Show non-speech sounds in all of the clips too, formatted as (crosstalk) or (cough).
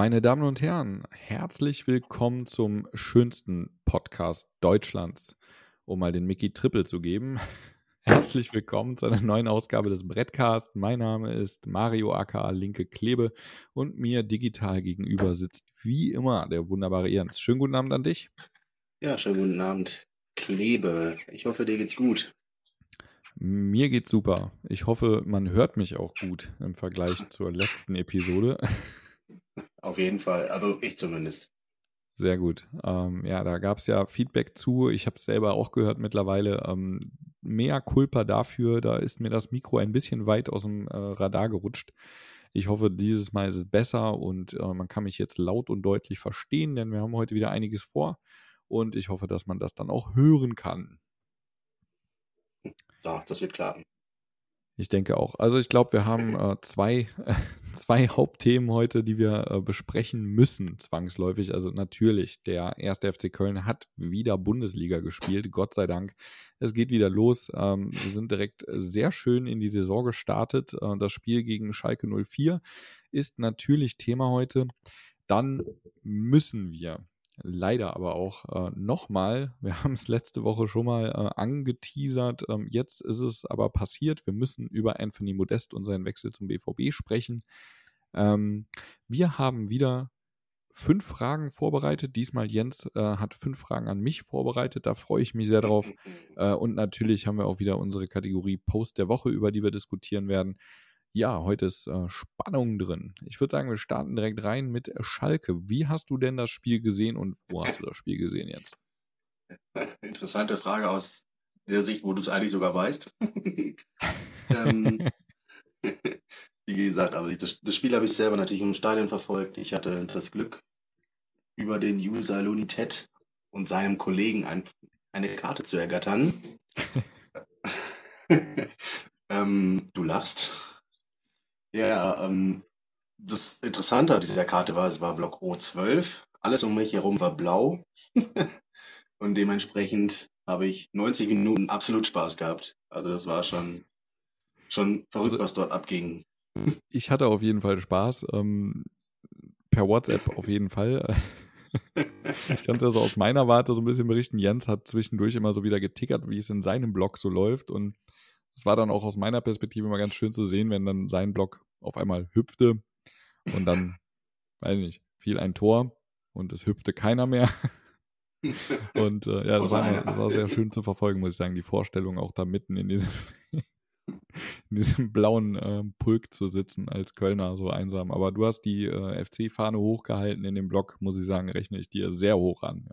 Meine Damen und Herren, herzlich willkommen zum schönsten Podcast Deutschlands, um mal den Mickey Triple zu geben. (laughs) Herzlich willkommen zu einer neuen Ausgabe des Brettcast. Mein Name ist Mario aka Linke Klebe und mir digital gegenüber sitzt wie immer der wunderbare Jens. Schönen guten Abend an dich. Ja, schönen guten Abend, Klebe. Ich hoffe, dir geht's gut. Mir geht's super. Ich hoffe, man hört mich auch gut im Vergleich zur letzten Episode. (laughs) Auf jeden Fall, also ich zumindest. Sehr gut. Ähm, ja, da gab es ja Feedback zu. Ich habe es selber auch gehört mittlerweile. Ähm, mehr Culpa dafür, da ist mir das Mikro ein bisschen weit aus dem äh, Radar gerutscht. Ich hoffe, dieses Mal ist es besser und äh, man kann mich jetzt laut und deutlich verstehen, denn wir haben heute wieder einiges vor und ich hoffe, dass man das dann auch hören kann. Ja, das wird klappen. Ich denke auch. Also ich glaube, wir haben äh, zwei, (laughs) zwei Hauptthemen heute, die wir äh, besprechen müssen, zwangsläufig. Also natürlich, der erste FC Köln hat wieder Bundesliga gespielt, Gott sei Dank. Es geht wieder los. Ähm, wir sind direkt sehr schön in die Saison gestartet. Äh, das Spiel gegen Schalke 04 ist natürlich Thema heute. Dann müssen wir leider aber auch äh, nochmal, wir (laughs) haben es letzte Woche schon mal äh, angeteasert, ähm, jetzt ist es aber passiert, wir müssen über Anthony Modest und seinen Wechsel zum BVB sprechen. Ähm, wir haben wieder fünf Fragen vorbereitet. Diesmal Jens äh, hat fünf Fragen an mich vorbereitet. Da freue ich mich sehr drauf. (laughs) Äh, und natürlich haben wir auch wieder unsere Kategorie Post der Woche, über die wir diskutieren werden. Ja, heute ist äh, Spannung drin. Ich würde sagen, wir starten direkt rein mit Schalke. Wie hast du denn das Spiel gesehen und wo hast du das Spiel gesehen jetzt? (laughs) Interessante Frage aus der Sicht, wo du es eigentlich sogar weißt. (laughs) ähm, (laughs) wie gesagt, aber das, das Spiel habe ich selber natürlich im Stadion verfolgt. Ich hatte das Glück, über den User Lunitet und seinem Kollegen ein, eine Karte zu ergattern. ähm, du lachst. Ja, ähm, das Interessante an dieser Karte war, es war Block O12. Alles um mich herum war blau. (laughs) Und dementsprechend habe ich 90 Minuten absolut Spaß gehabt. Also das war schon, schon verrückt, Also- was dort abging. (laughs) Ich hatte auf jeden Fall Spaß. Ähm, per WhatsApp auf jeden Fall. (laughs) Ich kann es also aus meiner Warte so ein bisschen berichten. Jens hat zwischendurch immer so wieder getickert, wie es in seinem Blog so läuft. Und es war dann auch aus meiner Perspektive immer ganz schön zu sehen, wenn dann sein Blog auf einmal hüpfte und dann, (laughs) weiß ich nicht, fiel ein Tor und es hüpfte keiner mehr. (laughs) Und äh, ja, das war, das war sehr schön zu verfolgen, muss ich sagen. Die Vorstellung auch da mitten in diesem, (laughs) in diesem blauen äh, Pulk zu sitzen als Kölner, so einsam. Aber du hast die äh, FC-Fahne hochgehalten in dem Blog, muss ich sagen, rechne ich dir sehr hoch an.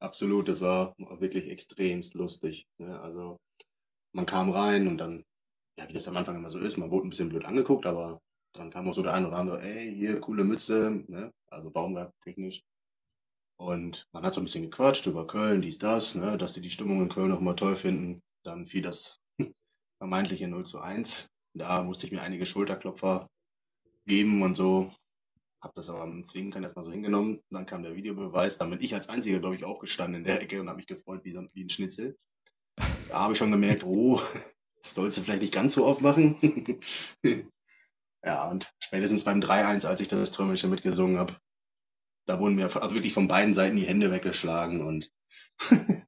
Absolut, das war wirklich extremst lustig. Ne? Also man kam rein und dann, ja, wie das am Anfang immer so ist, man wurde ein bisschen blöd angeguckt, aber dann kam auch so der ein oder andere, ey, hier, coole Mütze, ne? also Baumwerk technisch. Und man hat so ein bisschen gequatscht über Köln, dies, das, ne? dass die die Stimmung in Köln auch mal toll finden. Dann fiel das (laughs) vermeintliche 0 zu 1. Da musste ich mir einige Schulterklopfer geben und so. Hab das aber im Zwinkern erstmal so hingenommen. Dann kam der Videobeweis. Dann bin ich als Einziger, glaube ich, aufgestanden in der Ecke und habe mich gefreut wie, wie ein Schnitzel. Da habe ich schon gemerkt, oh, (laughs) das sollst du vielleicht nicht ganz so oft machen. (laughs) ja, und spätestens beim 3-1, als ich das Trömmerische mitgesungen habe, da wurden mir also wirklich von beiden Seiten die Hände weggeschlagen und (laughs)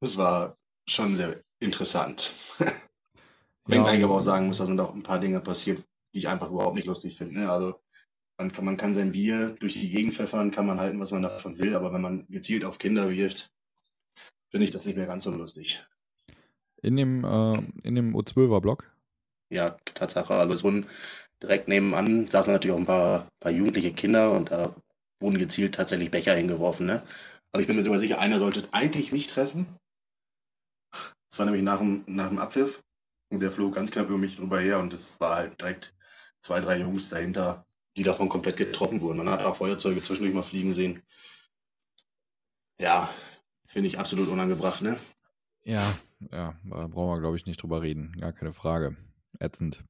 das war schon sehr interessant. Wenngleich ich aber auch sagen muss, da sind auch ein paar Dinge passiert, die ich einfach überhaupt nicht lustig finde. ne? Also man kann, man kann sein Bier durch die Gegend pfeffern, kann man halten, was man davon will, aber wenn man gezielt auf Kinder wirft, finde ich das nicht mehr ganz so lustig. In dem, äh, in dem O12er-Blog. Ja, Tatsache. Also es wurden direkt nebenan, saßen natürlich auch ein paar, paar jugendliche Kinder und da wurden gezielt tatsächlich Becher hingeworfen. Ne? Also ich bin mir sogar sicher, einer sollte eigentlich mich treffen. Das war nämlich nach dem, nach dem Abpfiff. Und der flog ganz knapp über mich drüber her und es war halt direkt zwei, drei Jungs dahinter, die davon komplett getroffen wurden. Man hat auch Feuerzeuge zwischendurch mal fliegen sehen. Ja, finde ich absolut unangebracht, ne? Ja, ja, da brauchen wir, glaube ich, nicht drüber reden. Gar keine Frage. Ätzend.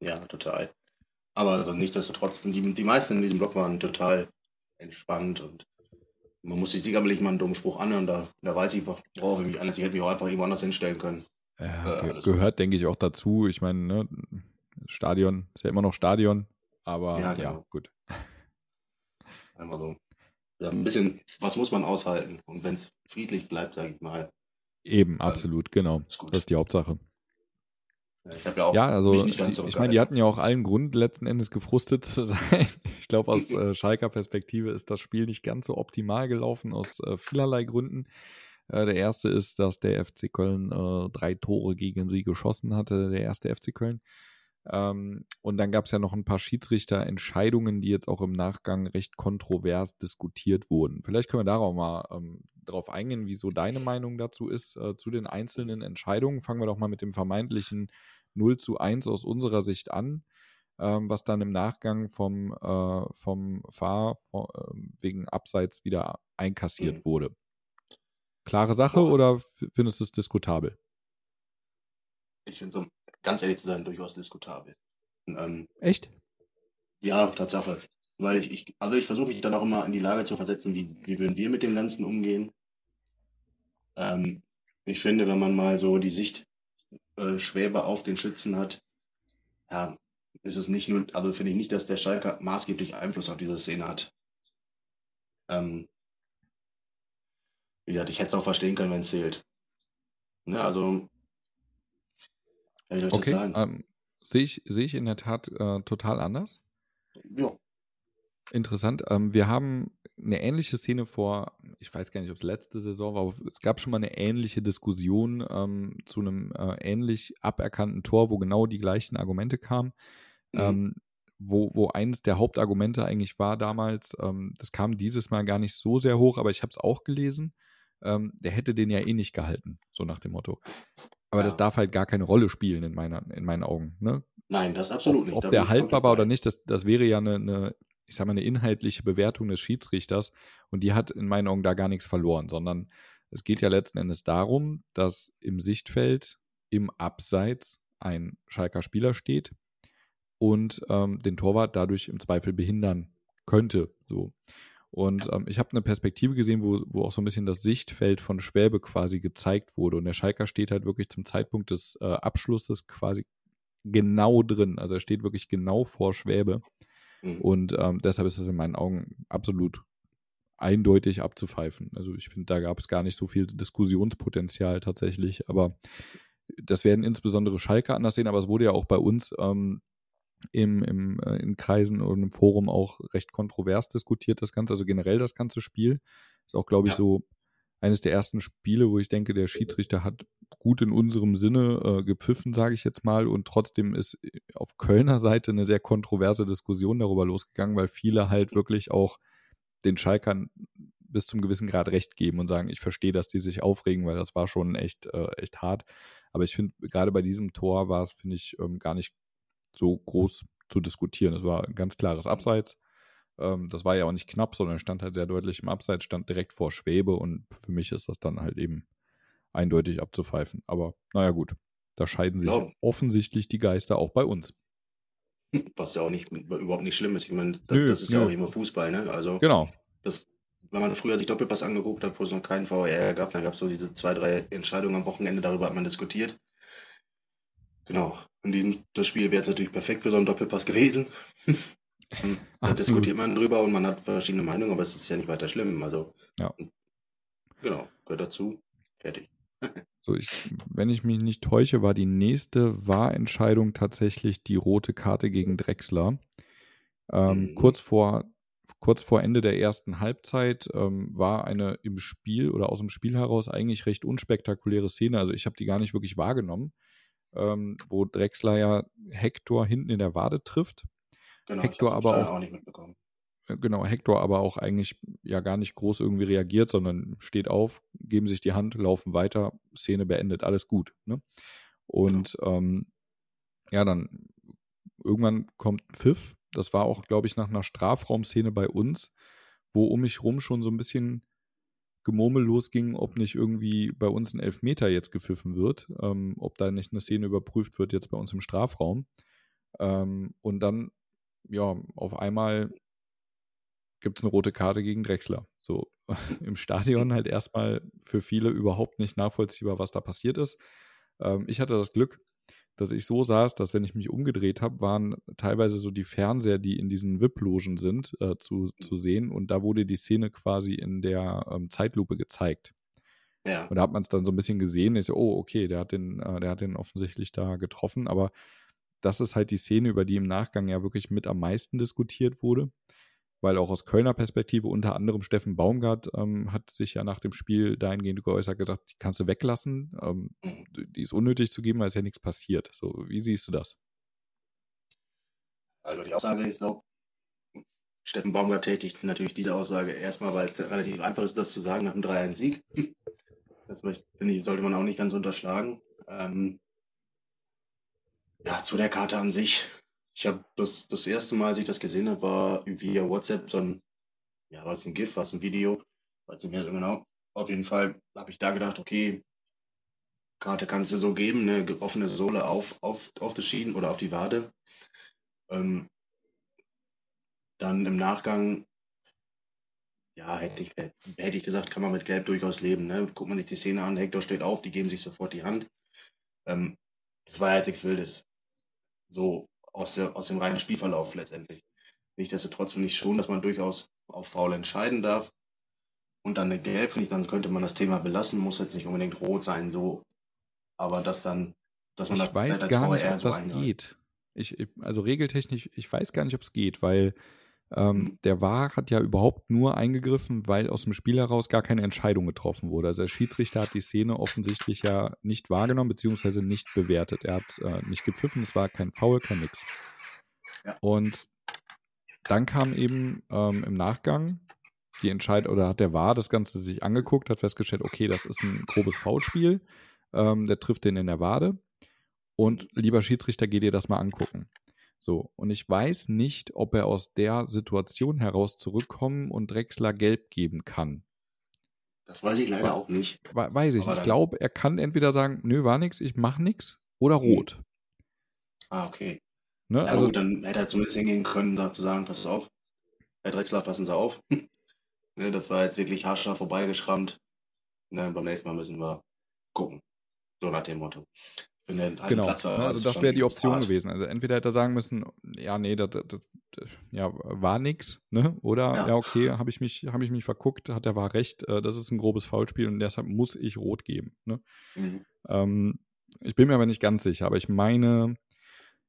Ja, total. Aber also nichtsdestotrotz, die, die meisten in diesem Blog waren total entspannt und man muss sich sicherlich mal einen dummen Spruch anhören, da, da weiß ich, worauf ich mich anders, ich hätte mich auch einfach irgendwo anders hinstellen können. Ja, Äh, ge gehört, denke ich, auch dazu. Ich meine, ne, Stadion ist ja immer noch Stadion, aber Ja, ja, genau. gut. Einmal so. Ja, ein bisschen, was muss man aushalten? Und wenn es friedlich bleibt, sage ich mal. Eben, absolut, genau. ist. Das ist die Hauptsache. Ja, Ich habe ja auch Ja, also die, ich zurückgehalten. meine, die hatten ja auch allen Grund, letzten Endes gefrustet zu (laughs) sein. Ich glaube, aus (laughs) äh, Schalker Perspektive ist das Spiel nicht ganz so optimal gelaufen, aus äh, vielerlei Gründen. Äh, der erste ist, dass der FC Köln äh, drei Tore gegen sie geschossen hatte, der erste FC Köln. Ähm, und dann gab es ja noch ein paar Schiedsrichterentscheidungen, die jetzt auch im Nachgang recht kontrovers diskutiert wurden. Vielleicht können wir darauf mal ähm, drauf eingehen, wie so deine Meinung dazu ist, äh, zu den einzelnen Entscheidungen. Fangen wir doch mal mit dem vermeintlichen 0 zu 1 aus unserer Sicht an, ähm, was dann im Nachgang vom, äh, vom Fahr vom, ähm, wegen Abseits wieder einkassiert Mhm. wurde. Klare Sache oder findest du es diskutabel? Ich finde es, ganz ehrlich zu sein, durchaus diskutabel. Ähm, Echt? ja, Tatsache. Weil ich, ich also ich versuche mich dann auch immer in die Lage zu versetzen, wie, wie würden wir mit dem Ganzen umgehen. Ähm, ich finde, wenn man mal so die Sicht äh, Schwäbe auf den Schützen hat, ja, ist es nicht nur, also finde ich nicht, dass der Schalker maßgeblich Einfluss auf diese Szene hat. Ähm, wie gesagt, ich hätte es auch verstehen können, wenn es zählt. Ne, also, soll ich das Okay. sagen? Ähm, Sehe ich, sehe ich in der Tat äh, total anders. Ja, Interessant. Ähm, wir haben eine ähnliche Szene vor, ich weiß gar nicht, ob es letzte Saison war, aber es gab schon mal eine ähnliche Diskussion ähm, zu einem äh, ähnlich aberkannten Tor, wo genau die gleichen Argumente kamen. Mhm. Ähm, wo, wo eines der Hauptargumente eigentlich war damals, ähm, das kam dieses Mal gar nicht so sehr hoch, aber ich habe es auch gelesen, ähm, der hätte den ja eh nicht gehalten, so nach dem Motto. Aber Ja. das darf halt gar keine Rolle spielen in, meiner, in meinen Augen. Ne? nein, das absolut nicht. Ob Da der haltbar war oder nicht, das, das wäre ja eine, eine, ich sag mal, eine inhaltliche Bewertung des Schiedsrichters und die hat in meinen Augen da gar nichts verloren, sondern es geht ja letzten Endes darum, dass im Sichtfeld im Abseits ein Schalker Spieler steht und ähm, den Torwart dadurch im Zweifel behindern könnte. So. Und ähm, ich habe eine Perspektive gesehen, wo, wo auch so ein bisschen das Sichtfeld von Schwäbe quasi gezeigt wurde. Und der Schalker steht halt wirklich zum Zeitpunkt des äh, Abschlusses quasi genau drin. Also er steht wirklich genau vor Schwäbe. Mhm. Und ähm, deshalb ist das in meinen Augen absolut eindeutig abzupfeifen. Also ich finde, da gab es gar nicht so viel Diskussionspotenzial tatsächlich. Aber das werden insbesondere Schalke anders sehen. Aber es wurde ja auch bei uns ähm, im, im, äh, in Kreisen und im Forum auch recht kontrovers diskutiert, das Ganze. Also generell das ganze Spiel. Ist auch, glaube ich, Ja. so eines der ersten Spiele, wo ich denke, der Schiedsrichter hat gut in unserem Sinne äh, gepfiffen, sage ich jetzt mal. Und trotzdem ist äh, auf Kölner Seite eine sehr kontroverse Diskussion darüber losgegangen, weil viele halt wirklich auch den Schalkern bis zum gewissen Grad recht geben und sagen, ich verstehe, dass die sich aufregen, weil das war schon echt, äh, echt hart. Aber ich finde, gerade bei diesem Tor war es, finde ich, ähm, gar nicht so groß zu diskutieren. Es war ein ganz klares Abseits. Ähm, das war ja auch nicht knapp, sondern stand halt sehr deutlich im Abseits, stand direkt vor Schwebe und für mich ist das dann halt eben eindeutig abzupfeifen. Aber naja, gut. Da scheiden sich Ja. offensichtlich die Geister auch bei uns. (laughs) Was ja auch nicht, überhaupt nicht schlimm ist. Ich meine, das, Nö, das ist ja nö. auch immer Fußball, ne? Also, Genau. das, wenn man früher sich Doppelpass angeguckt hat, wo es noch keinen VR gab, dann gab es so diese zwei, drei Entscheidungen am Wochenende, darüber hat man diskutiert. Genau. In diesem das Spiel wäre es natürlich perfekt für so einen Doppelpass gewesen. (laughs) da Absolut. diskutiert man drüber und man hat verschiedene Meinungen, aber es ist ja nicht weiter schlimm. Also, Ja. genau, gehört dazu. Fertig. (laughs) So, ich, wenn ich mich nicht täusche, war die nächste Wahrentscheidung tatsächlich die rote Karte gegen Drexler. Ähm, Mhm. kurz, vor, kurz vor Ende der ersten Halbzeit ähm, war eine im Spiel oder aus dem Spiel heraus eigentlich recht unspektakuläre Szene. Also ich habe die gar nicht wirklich wahrgenommen, ähm, wo Drexler ja Hector hinten in der Wade trifft. Genau, Hector aber auch- auch nicht mitbekommen. Äh, Genau, Hector aber auch eigentlich ja gar nicht groß irgendwie reagiert, sondern steht auf, geben sich die Hand, laufen weiter, Szene beendet, alles gut. Ne? Und ähm, ja, dann irgendwann kommt ein Pfiff. Das war auch, glaube ich, nach einer Strafraumszene bei uns, wo um mich rum schon so ein bisschen Gemurmel losging, ob nicht irgendwie bei uns ein Elfmeter jetzt gepfiffen wird, ähm, ob da nicht eine Szene überprüft wird jetzt bei uns im Strafraum. Ähm, und dann, ja, auf einmal gibt es eine rote Karte gegen Drexler. So (laughs) im Stadion halt erstmal für viele überhaupt nicht nachvollziehbar, was da passiert ist. Ähm, ich hatte das Glück, dass ich so saß, dass wenn ich mich umgedreht habe, waren teilweise so die Fernseher, die in diesen VIP-Logen sind, äh, zu, zu sehen. Und da wurde die Szene quasi in der ähm, Zeitlupe gezeigt. Ja. Und da hat man es dann so ein bisschen gesehen. Ich so, oh, okay, der hat den, äh, der hat den offensichtlich da getroffen. Aber das ist halt die Szene, über die im Nachgang ja wirklich mit am meisten diskutiert wurde weil auch aus Kölner Perspektive unter anderem Steffen Baumgart ähm, hat sich ja nach dem Spiel dahingehend geäußert, gesagt, die kannst du weglassen, ähm, mhm. die ist unnötig zu geben, weil es ja nichts passiert. So, wie siehst du das? Also die Aussage, ich glaube, Steffen Baumgart tätigt natürlich diese Aussage erstmal, weil es relativ einfach ist, das zu sagen nach einem 3-1-Sieg. Das finde ich, sollte man auch nicht ganz unterschlagen. Ähm, ja, zu der Karte an sich ich habe das, das erste Mal, als ich das gesehen habe, war via WhatsApp so ein, ja, war es ein GIF, war es ein Video, weiß nicht mehr so genau. Auf jeden Fall habe ich da gedacht, okay, Karte kannst du so geben, eine offene Sohle auf, auf, auf das Schienen oder auf die Wade. Ähm, dann im Nachgang, ja, hätte ich, hätte ich gesagt, kann man mit Gelb durchaus leben. Ne? Guckt man sich die Szene an, Hector steht auf, die geben sich sofort die Hand. Ähm, das war jetzt nichts Wildes. So, aus, der, aus dem reinen Spielverlauf letztendlich. Nichtsdestotrotz finde ich schon, dass man durchaus auf Foul entscheiden darf. Und dann eine Gelb, finde ich, dann könnte man das Thema belassen, muss jetzt nicht unbedingt rot sein, so. Aber dass dann, dass man ich das weiß gar nicht, ob so das geht. Ich, also regeltechnisch, ich weiß gar nicht, ob es geht, weil ähm. Der VAR hat ja überhaupt nur eingegriffen, weil aus dem Spiel heraus gar keine Entscheidung getroffen wurde. Also der Schiedsrichter hat die Szene offensichtlich ja nicht wahrgenommen, beziehungsweise nicht bewertet. Er hat äh, nicht gepfiffen, es war kein Foul, kein nix. Ja. Und dann kam eben ähm, im Nachgang die Entscheidung, oder hat der VAR das Ganze sich angeguckt, hat festgestellt, okay, das ist ein grobes Foulspiel, ähm, der trifft den in der Wade. Und lieber Schiedsrichter, geh dir das mal angucken. So, und ich weiß nicht, ob er aus der Situation heraus zurückkommen und Drexler gelb geben kann. Das weiß ich leider We auch nicht. Weiß ich. ich glaube, er kann entweder sagen, nö, war nix, ich mach nix, oder hm. rot. Ah, okay. Ne? Ja, also, gut, dann hätte er zumindest hingehen können, da zu sagen, pass auf, Herr Drexler, passen Sie auf. (laughs) ne, das war jetzt wirklich haarscharf vorbeigeschrammt. Ne, beim nächsten Mal müssen wir gucken. So nach dem Motto. Wenn halt genau. Platz war, ne, also das wäre die Option hart. gewesen. Also entweder hätte er sagen müssen, ja, nee, das, das, das ja, war nix, ne? Oder ja, ja okay, habe ich mich, habe ich mich verguckt, hat er war recht, äh, das ist ein grobes Foulspiel und deshalb muss ich rot geben. Ne? Mhm. Ähm, ich bin mir aber nicht ganz sicher, aber ich meine,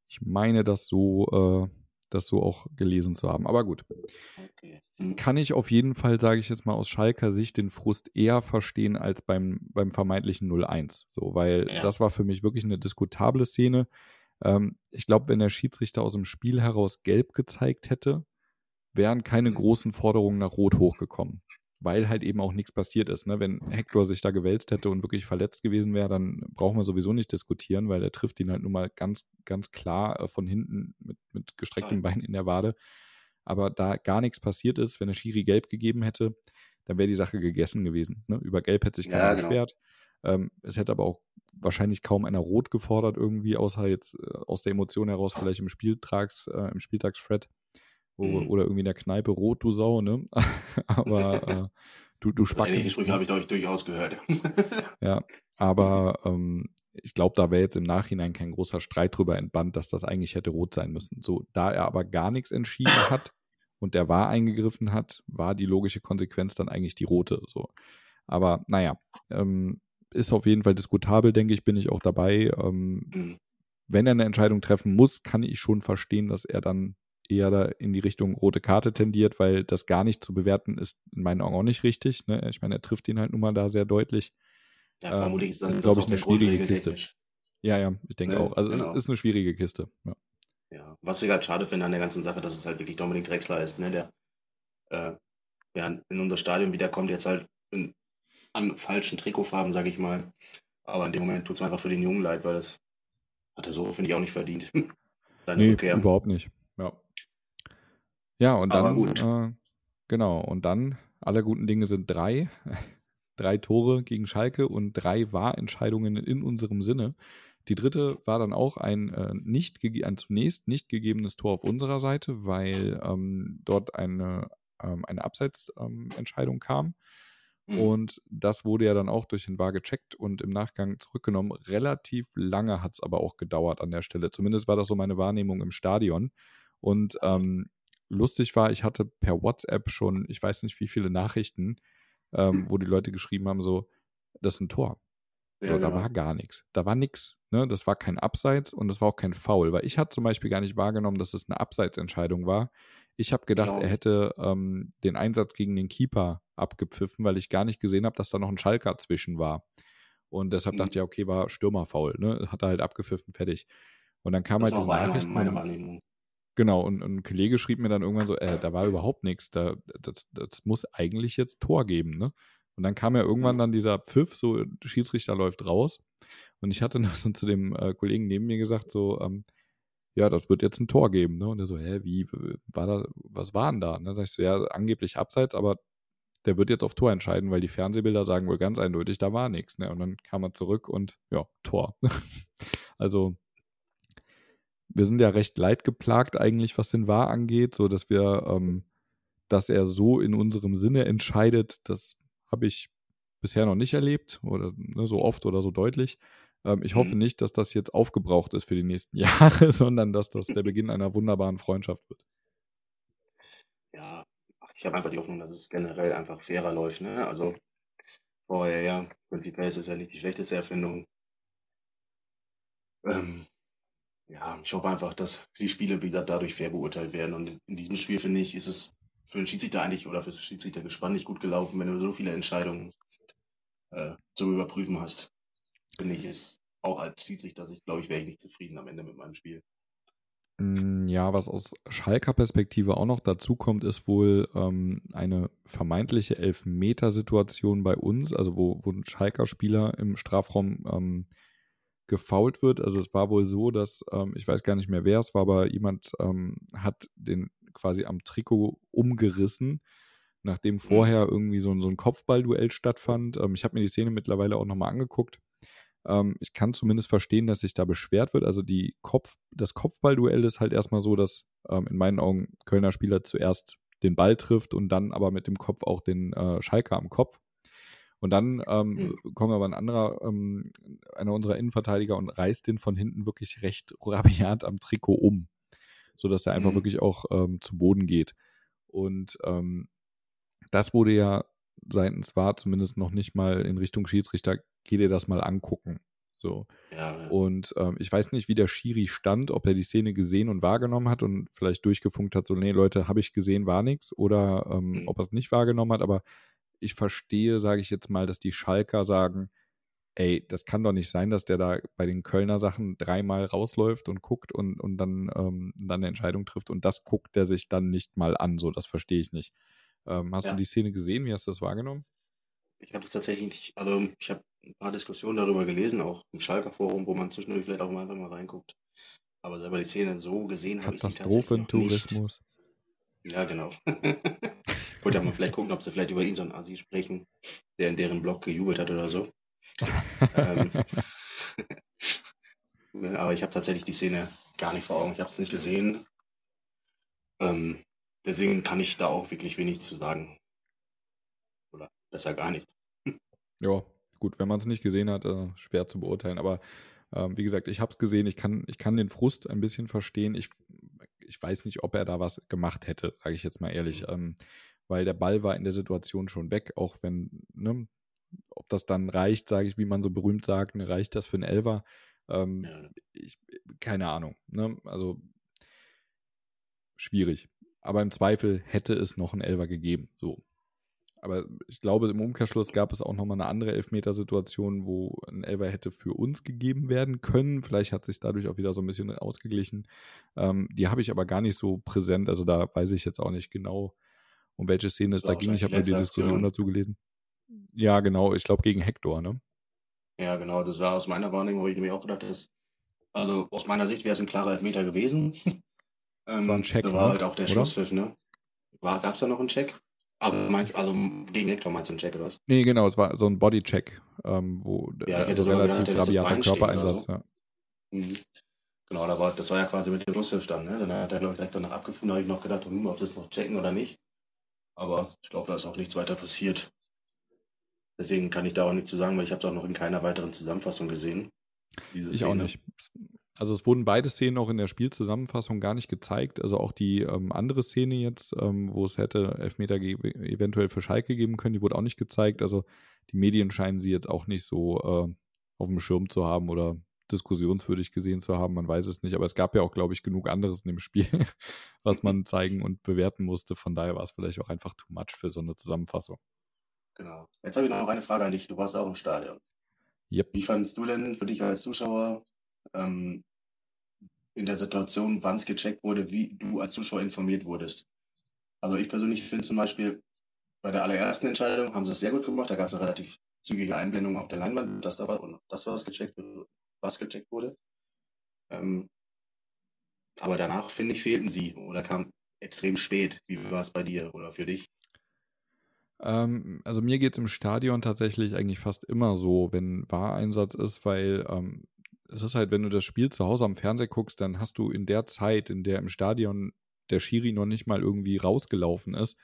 ich meine, das so, äh, das so auch gelesen zu haben. Aber gut. Okay. Mhm. Kann ich auf jeden Fall, sage ich jetzt mal aus Schalker Sicht, den Frust eher verstehen als beim, beim vermeintlichen 0-1. So, weil ja. das war für mich wirklich eine diskutable Szene. Ähm, ich glaube, wenn der Schiedsrichter aus dem Spiel heraus gelb gezeigt hätte, wären keine mhm. großen Forderungen nach Rot hochgekommen weil halt eben auch nichts passiert ist. Ne? Wenn Hector sich da gewälzt hätte und wirklich verletzt gewesen wäre, dann brauchen wir sowieso nicht diskutieren, weil er trifft ihn halt nun mal ganz, ganz klar äh, von hinten mit, mit gestrecktem Bein in der Wade. Aber da gar nichts passiert ist, wenn der Schiri gelb gegeben hätte, dann wäre die Sache gegessen gewesen. Ne? Über gelb hätte sich keiner ja, genau. beschwert. Ähm, es hätte aber auch wahrscheinlich kaum einer rot gefordert irgendwie, außer jetzt äh, aus der Emotion heraus vielleicht im Spieltags, äh, im Spieltagsfred. Mhm. Oder irgendwie in der Kneipe rot, du Sau, ne? (laughs) aber äh, du, du (laughs) Spacken. Ähnliche Sprüche habe ich durch, durchaus gehört. (laughs) ja, aber ähm, ich glaube, da wäre jetzt im Nachhinein kein großer Streit drüber entbannt, dass das eigentlich hätte rot sein müssen. So, da er aber gar nichts entschieden hat und der war eingegriffen hat, war die logische Konsequenz dann eigentlich die rote. So. Aber naja, ähm, ist auf jeden Fall diskutabel, denke ich, bin ich auch dabei. Ähm, mhm. Wenn er eine Entscheidung treffen muss, kann ich schon verstehen, dass er dann eher da in die Richtung rote Karte tendiert, weil das gar nicht zu bewerten ist in meinen Augen auch nicht richtig. Ne? Ich meine, er trifft ihn halt nun mal da sehr deutlich. Ja, vermutlich ist das, ähm, das glaube ich, eine schwierige Kiste. Ja, ja, ich denke ne? auch. Also genau. es ist eine schwierige Kiste. Ja. ja. was ich halt schade finde an der ganzen Sache, dass es halt wirklich Dominik Drexler ist, ne? der äh, ja, in unser Stadion wiederkommt, jetzt halt in, an falschen Trikotfarben, sage ich mal. Aber in dem Moment tut es einfach für den Jungen leid, weil das hat er so, finde ich, auch nicht verdient. (laughs) nee, Rückkehr. überhaupt nicht. Ja. Und dann, äh, genau, und dann, alle guten Dinge sind drei. (laughs) drei Tore gegen Schalke und drei Wahrentscheidungen in unserem Sinne. Die dritte war dann auch ein, äh, nicht ein zunächst nicht gegebenes Tor auf unserer Seite, weil ähm, dort eine, ähm, eine Abseitsentscheidung ähm, kam. Mhm. Und das wurde ja dann auch durch den VAR gecheckt und im Nachgang zurückgenommen. Relativ lange hat es aber auch gedauert an der Stelle. Zumindest war das so meine Wahrnehmung im Stadion. Und ähm, lustig war, ich hatte per WhatsApp schon, ich weiß nicht wie viele Nachrichten, ähm, wo die Leute geschrieben haben, so, das ist ein Tor. Ja, so, genau. Da war gar nichts. Da war nichts. Ne? Das war kein Abseits und das war auch kein Foul, weil ich hatte zum Beispiel gar nicht wahrgenommen, dass es eine Abseitsentscheidung war. Ich habe gedacht, genau. er hätte ähm, den Einsatz gegen den Keeper abgepfiffen, weil ich gar nicht gesehen habe, dass da noch ein Schalker zwischen war. Und deshalb mhm. dachte ich, okay, war Stürmerfaul, ne? Hat er halt abgepfiffen, fertig. Und dann kam das halt diese Nachricht. Meine Wahrnehmung. Genau, und, und, ein Kollege schrieb mir dann irgendwann so, äh, da war überhaupt nichts, da, das, das muss eigentlich jetzt Tor geben, ne? Und dann kam ja irgendwann dann dieser Pfiff, so Schiedsrichter läuft raus. Und ich hatte (laughs) noch so zu dem äh, Kollegen neben mir gesagt, so, ähm, ja, das wird jetzt ein Tor geben, ne? Und der so, hä, wie, war da, was war denn da? Und dann sag ich so, ja, angeblich abseits, aber der wird jetzt auf Tor entscheiden, weil die Fernsehbilder sagen wohl ganz eindeutig, da war nichts, ne? Und dann kam er zurück und ja, Tor. (laughs) also, wir sind ja recht leidgeplagt eigentlich, was den Wahr angeht, so dass wir, ähm, dass er so in unserem Sinne entscheidet, das habe ich bisher noch nicht erlebt oder ne, so oft oder so deutlich. Ähm, ich hoffe mhm. nicht, dass das jetzt aufgebraucht ist für die nächsten (laughs) Jahre, sondern dass das der Beginn einer wunderbaren Freundschaft wird. Ja, ich habe einfach die Hoffnung, dass es generell einfach fairer läuft. Ne? Also vorher, ja, prinzipiell ist es ja nicht die schlechteste Erfindung. Ähm, ja, ich hoffe einfach, dass die Spiele, wie gesagt, dadurch fair beurteilt werden. Und in diesem Spiel, finde ich, ist es für den Schiedsrichter eigentlich oder für das Schiedsrichtergespann nicht gut gelaufen, wenn du so viele Entscheidungen äh, zum Überprüfen hast. Finde ich, ist auch als Schiedsrichter, ich glaube ich, wäre ich nicht zufrieden am Ende mit meinem Spiel. Mm, ja, was aus Schalker Perspektive auch noch dazu kommt, ist wohl ähm, eine vermeintliche Elfmetersituation bei uns, also wo, wo ein Schalker Spieler im Strafraum ähm, gefault wird. Also es war wohl so, dass, ähm, ich weiß gar nicht mehr wer es war, aber jemand ähm, hat den quasi am Trikot umgerissen, nachdem mhm. vorher irgendwie so, so ein Kopfballduell stattfand. Ähm, ich habe mir die Szene mittlerweile auch nochmal angeguckt. Ähm, ich kann zumindest verstehen, dass sich da beschwert wird. Also die Kopf, das Kopfballduell ist halt erstmal so, dass ähm, in meinen Augen Kölner Spieler zuerst den Ball trifft und dann aber mit dem Kopf auch den äh, Schalker am Kopf. Und dann ähm, mhm. kommt aber ein anderer, ähm, einer unserer Innenverteidiger und reißt den von hinten wirklich recht rabiat am Trikot um, sodass er einfach mhm. wirklich auch ähm, zu Boden geht. Und ähm, das wurde ja seitens war zumindest noch nicht mal in Richtung Schiedsrichter, geh dir das mal angucken. So. Ja, Und ähm, ich weiß nicht, wie der Schiri stand, ob er die Szene gesehen und wahrgenommen hat und vielleicht durchgefunkt hat, so, nee, Leute, habe ich gesehen, war nichts, oder ähm, mhm. ob er es nicht wahrgenommen hat, aber ich verstehe, sage ich jetzt mal, dass die Schalker sagen, ey, das kann doch nicht sein, dass der da bei den Kölner Sachen dreimal rausläuft und guckt und, und dann, ähm, dann eine Entscheidung trifft und das guckt der sich dann nicht mal an. So, das verstehe ich nicht. Ähm, hast ja. du die Szene gesehen? Wie hast du das wahrgenommen? Ich habe das tatsächlich nicht, also ich habe ein paar Diskussionen darüber gelesen, auch im Schalker Forum, wo man zwischendurch vielleicht auch einfach mal reinguckt. Aber selber die Szene so gesehen habe ich sie tatsächlich. Nicht. Ja, genau. (laughs) Wollte ja mal vielleicht gucken, ob sie vielleicht über ihn so einen Asi sprechen, der in deren Blog gejubelt hat oder so. ähm, (laughs) aber ich habe tatsächlich die Szene gar nicht vor Augen. Ich habe es nicht gesehen. Ähm, deswegen kann ich da auch wirklich wenig zu sagen. Oder besser gar nichts. Ja, gut, wenn man es nicht gesehen hat, äh, schwer zu beurteilen. Aber ähm, wie gesagt, ich habe es gesehen. Ich kann, ich kann den Frust ein bisschen verstehen. Ich, ich weiß nicht, ob er da was gemacht hätte, sage ich jetzt mal ehrlich. Mhm. Ähm, weil der Ball war in der Situation schon weg, auch wenn, ne, ob das dann reicht, sage ich, wie man so berühmt sagt, ne, reicht das für einen Elfer? Ähm, ich, keine Ahnung. Ne? Also schwierig. Aber im Zweifel hätte es noch einen Elfer gegeben. So. Aber ich glaube, im Umkehrschluss gab es auch nochmal eine andere Elfmetersituation, wo ein Elfer hätte für uns gegeben werden können. Vielleicht hat sich dadurch auch wieder so ein bisschen ausgeglichen. Ähm, die habe ich aber gar nicht so präsent. Also da weiß ich jetzt auch nicht genau, um welche Szene es da ging. Ich habe mir die Diskussion dazu gelesen. Ja, genau. Ich glaube gegen Hector, ne? Ja, genau. Das war aus meiner Wahrnehmung, wo ich nämlich auch gedacht, dass, also aus meiner Sicht wäre es ein klarer Elfmeter gewesen. (laughs) das war ein ähm, Check. Das war ne? halt auch der oder? Schlusspfiff, ne? Gab es da noch einen Check? Aber meinst, also gegen Hector meinst du einen Check oder was? Nee, genau, es war so ein Bodycheck, ähm, wo ja, also relativ rabiater Körpereinsatz, so. ja. Mhm. Genau, da war, das war ja quasi mit dem Schlusspfiff dann, ne? Dann hat er, glaube ich, direkt danach abgepfiffen, da habe ich noch gedacht, hm, ob das noch checken oder nicht. Aber ich glaube, da ist auch nichts weiter passiert. Deswegen kann ich da auch nichts zu sagen, weil ich habe es auch noch in keiner weiteren Zusammenfassung gesehen. Diese ich Szene. auch nicht. Also es wurden beide Szenen auch in der Spielzusammenfassung gar nicht gezeigt. Also auch die ähm, andere Szene jetzt, ähm, wo es hätte Elfmeter eventuell für Schalke geben können, die wurde auch nicht gezeigt. Also die Medien scheinen sie jetzt auch nicht so äh, auf dem Schirm zu haben oder diskussionswürdig gesehen zu haben. Man weiß es nicht. Aber es gab ja auch, glaube ich, genug anderes in dem Spiel, (laughs) was man zeigen und bewerten musste. Von daher war es vielleicht auch einfach too much für so eine Zusammenfassung. Genau. Jetzt habe ich noch eine Frage an dich. Du warst auch im Stadion. Yep. Wie fandest du denn für dich als Zuschauer ähm, in der Situation, wann es gecheckt wurde, wie du als Zuschauer informiert wurdest? Also ich persönlich finde zum Beispiel, bei der allerersten Entscheidung haben sie es sehr gut gemacht. Da gab es eine relativ zügige Einblendung auf der Leinwand, dass da war und das was gecheckt, was gecheckt wurde. Ähm, aber danach, finde ich, fehlten sie oder kam extrem spät. Wie war es bei dir oder für dich? Ähm, also mir geht es im Stadion tatsächlich eigentlich fast immer so, wenn Wahreinsatz ist, weil ähm, es ist halt, wenn du das Spiel zu Hause am Fernseher guckst, dann hast du in der Zeit, in der im Stadion der Schiri noch nicht mal irgendwie rausgelaufen ist,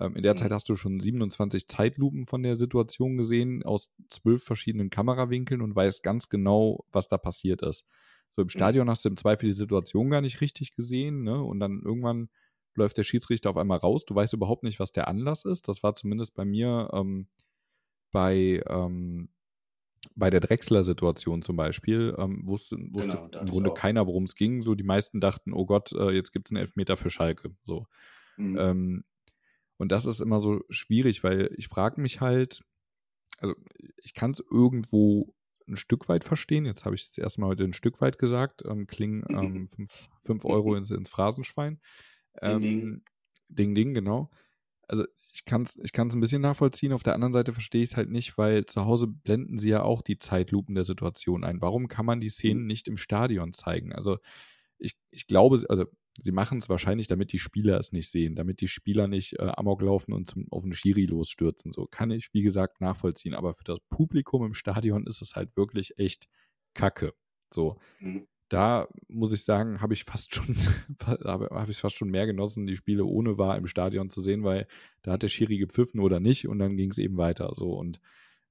ähm, in der mhm. Zeit hast du schon 27 Zeitlupen von der Situation gesehen, aus zwölf verschiedenen Kamerawinkeln und weißt ganz genau, was da passiert ist. So im mhm. Stadion hast du im Zweifel die Situation gar nicht richtig gesehen, ne? Und dann irgendwann läuft der Schiedsrichter auf einmal raus. Du weißt überhaupt nicht, was der Anlass ist. Das war zumindest bei mir ähm, bei, ähm, bei der Drechsler-Situation zum Beispiel. Ähm, wusste, wusste genau, im Grunde keiner, worum es ging. So die meisten dachten, oh Gott, äh, jetzt gibt es einen Elfmeter für Schalke. So. Mhm. Und das ist immer so schwierig, weil ich frage mich halt, also ich kann es irgendwo ein Stück weit verstehen. Jetzt habe ich es erstmal heute ein Stück weit gesagt. Ähm, klingen 5 ähm, Euro ins, ins Phrasenschwein. Ähm, ding, ding, ding, genau. Also ich kann es ich kann's ein bisschen nachvollziehen. Auf der anderen Seite verstehe ich es halt nicht, weil zu Hause blenden sie ja auch die Zeitlupen der Situation ein. Warum kann man die Szenen mhm. nicht im Stadion zeigen? Also ich, ich glaube, also sie machen es wahrscheinlich, damit die Spieler es nicht sehen, damit die Spieler nicht äh, Amok laufen und zum, auf den Schiri losstürzen. So kann ich, wie gesagt, nachvollziehen. Aber für das Publikum im Stadion ist es halt wirklich echt Kacke. So. Mhm da muss ich sagen, habe ich fast schon, (laughs) habe ich fast schon mehr genossen, die Spiele ohne war im Stadion zu sehen, weil da hat der Schiri gepfiffen oder nicht und dann ging es eben weiter. So und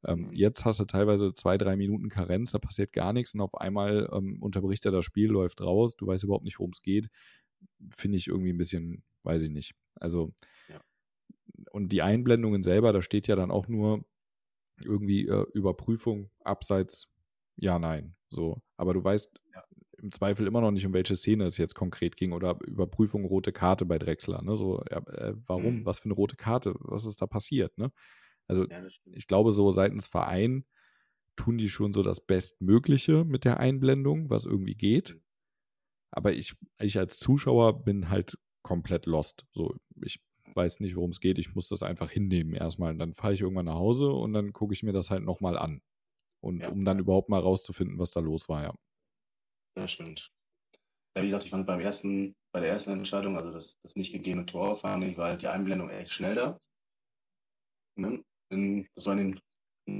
ähm, mhm. jetzt hast du teilweise zwei, drei Minuten Karenz, da passiert gar nichts und auf einmal ähm, unterbricht er das Spiel, läuft raus, du weißt überhaupt nicht, worum es geht. Finde ich irgendwie ein bisschen, weiß ich nicht. Also ja. und die Einblendungen selber, da steht ja dann auch nur irgendwie äh, Überprüfung abseits ja, nein. So, aber du weißt ja im Zweifel immer noch nicht, um welche Szene es jetzt konkret ging oder Überprüfung rote Karte bei Drexler. Ne? So, äh, warum? Mhm. Was für eine rote Karte? Was ist da passiert? Ne? Also ja, ich glaube, so seitens Verein tun die schon so das Bestmögliche mit der Einblendung, was irgendwie geht. Aber ich, ich als Zuschauer bin halt komplett lost. So, ich weiß nicht, worum es geht. Ich muss das einfach hinnehmen erstmal. Und dann fahre ich irgendwann nach Hause und dann gucke ich mir das halt nochmal an. Und ja, um dann überhaupt mal rauszufinden, was da los war, ja. Das stimmt. Ja, wie gesagt, ich fand beim ersten, bei der ersten Entscheidung, also das, das nicht gegebene Tor, fand ich, war halt die Einblendung echt schnell da. Ne? Das war in den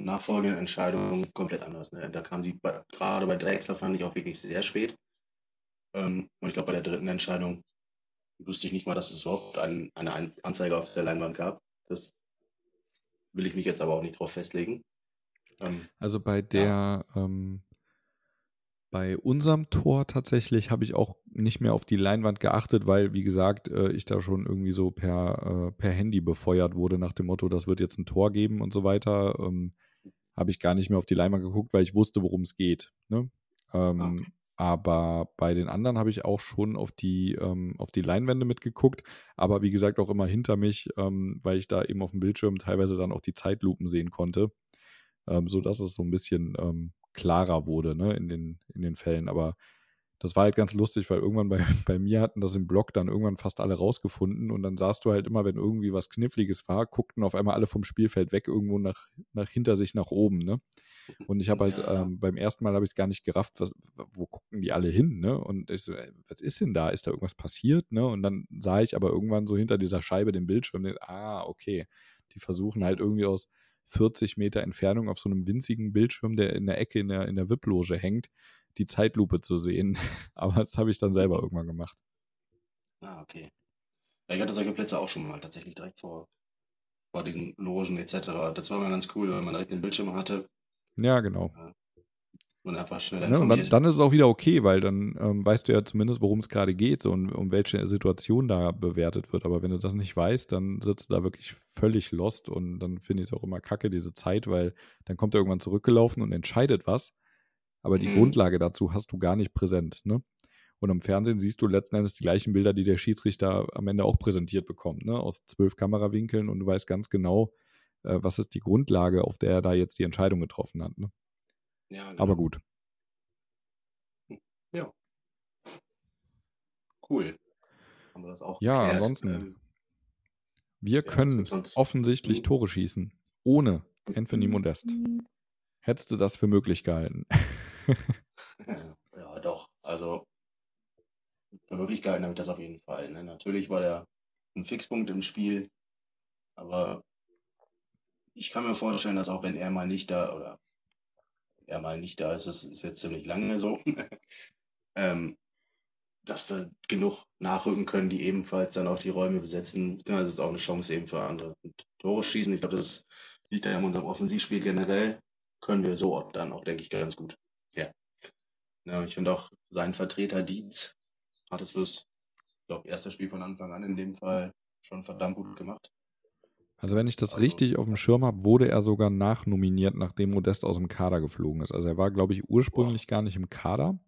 nachfolgenden Entscheidungen komplett anders. Ne? Da kam die, gerade bei Drexler fand ich auch wirklich sehr spät. Ähm, und ich glaube, bei der dritten Entscheidung wusste ich nicht mal, dass es überhaupt ein, eine Anzeige auf der Leinwand gab. Das will ich mich jetzt aber auch nicht drauf festlegen. Ähm, also bei der, ja. ähm, bei unserem Tor tatsächlich habe ich auch nicht mehr auf die Leinwand geachtet, weil, wie gesagt, äh, ich da schon irgendwie so per, äh, per Handy befeuert wurde nach dem Motto, das wird jetzt ein Tor geben und so weiter. Ähm, habe ich gar nicht mehr auf die Leinwand geguckt, weil ich wusste, worum es geht. Ne? Ähm, okay. Aber bei den anderen habe ich auch schon auf die, ähm, auf die Leinwände mitgeguckt, aber wie gesagt auch immer hinter mich, ähm, weil ich da eben auf dem Bildschirm teilweise dann auch die Zeitlupen sehen konnte, ähm, so dass es so ein bisschen ähm, klarer wurde ne, in, den, in den Fällen. Aber das war halt ganz lustig, weil irgendwann bei, (laughs) bei mir hatten das im Blog dann irgendwann fast alle rausgefunden und dann sahst du halt immer, wenn irgendwie was Kniffliges war, guckten auf einmal alle vom Spielfeld weg irgendwo nach, nach hinter sich nach oben, ne? Und ich habe halt ja. ähm, beim ersten Mal habe ich es gar nicht gerafft, was, wo gucken die alle hin, ne? Und ich so, ey, was ist denn da? Ist da irgendwas passiert, ne? Und dann sah ich aber irgendwann so hinter dieser Scheibe den Bildschirm, ah, okay. Die versuchen halt irgendwie aus 40 Meter Entfernung auf so einem winzigen Bildschirm, der in der Ecke in der, in der VIP-Loge hängt, die Zeitlupe zu sehen. (laughs) Aber das habe ich dann selber irgendwann gemacht. Ah, okay. Ja, ich hatte solche Plätze auch schon mal tatsächlich direkt vor, vor diesen Logen etc. Das war mal ganz cool, wenn man direkt den Bildschirm hatte Ja, genau. und einfach schnell Ne, und dann, informiert. dann ist es auch wieder okay, weil dann ähm, weißt du ja zumindest, worum es gerade geht so, und um welche Situation da bewertet wird. Aber wenn du das nicht weißt, dann sitzt du da wirklich völlig lost und dann finde ich es auch immer kacke, diese Zeit, weil dann kommt er irgendwann zurückgelaufen und entscheidet was. Aber die Mhm. Grundlage dazu hast du gar nicht präsent. Ne? Und am Fernsehen siehst du letzten Endes die gleichen Bilder, die der Schiedsrichter am Ende auch präsentiert bekommt, ne? aus zwölf Kamerawinkeln und du weißt ganz genau, äh, was ist die Grundlage, auf der er da jetzt die Entscheidung getroffen hat. Ne? Ja, genau. Aber gut. Cool. Haben wir das auch Ja, geklärt. ansonsten, Ähm, wir ja, können sonst? offensichtlich Mhm. Tore schießen, ohne Anthony Modest. Hättest du das für möglich gehalten? (laughs) Ja, doch. Also für möglich gehalten habe ich das auf jeden Fall. Ne? Natürlich war der ein Fixpunkt im Spiel, aber ich kann mir vorstellen, dass auch wenn er mal nicht da oder er mal nicht da ist, das ist jetzt ziemlich lange so, (laughs) ähm, dass da genug nachrücken können, die ebenfalls dann auch die Räume besetzen. Es ist auch eine Chance eben für andere Tore schießen. Ich glaube, das liegt ja in unserem Offensivspiel generell. Können wir so dann auch, denke ich, ganz gut. Ja. ja ich finde auch sein Vertreter Dietz hat es fürs, ich glaube, erste Spiel von Anfang an in dem Fall schon verdammt gut gemacht. Also wenn ich das Also- richtig auf dem Schirm habe, wurde er sogar nachnominiert, nachdem Modest aus dem Kader geflogen ist. Also er war, glaube ich, ursprünglich gar nicht im Kader.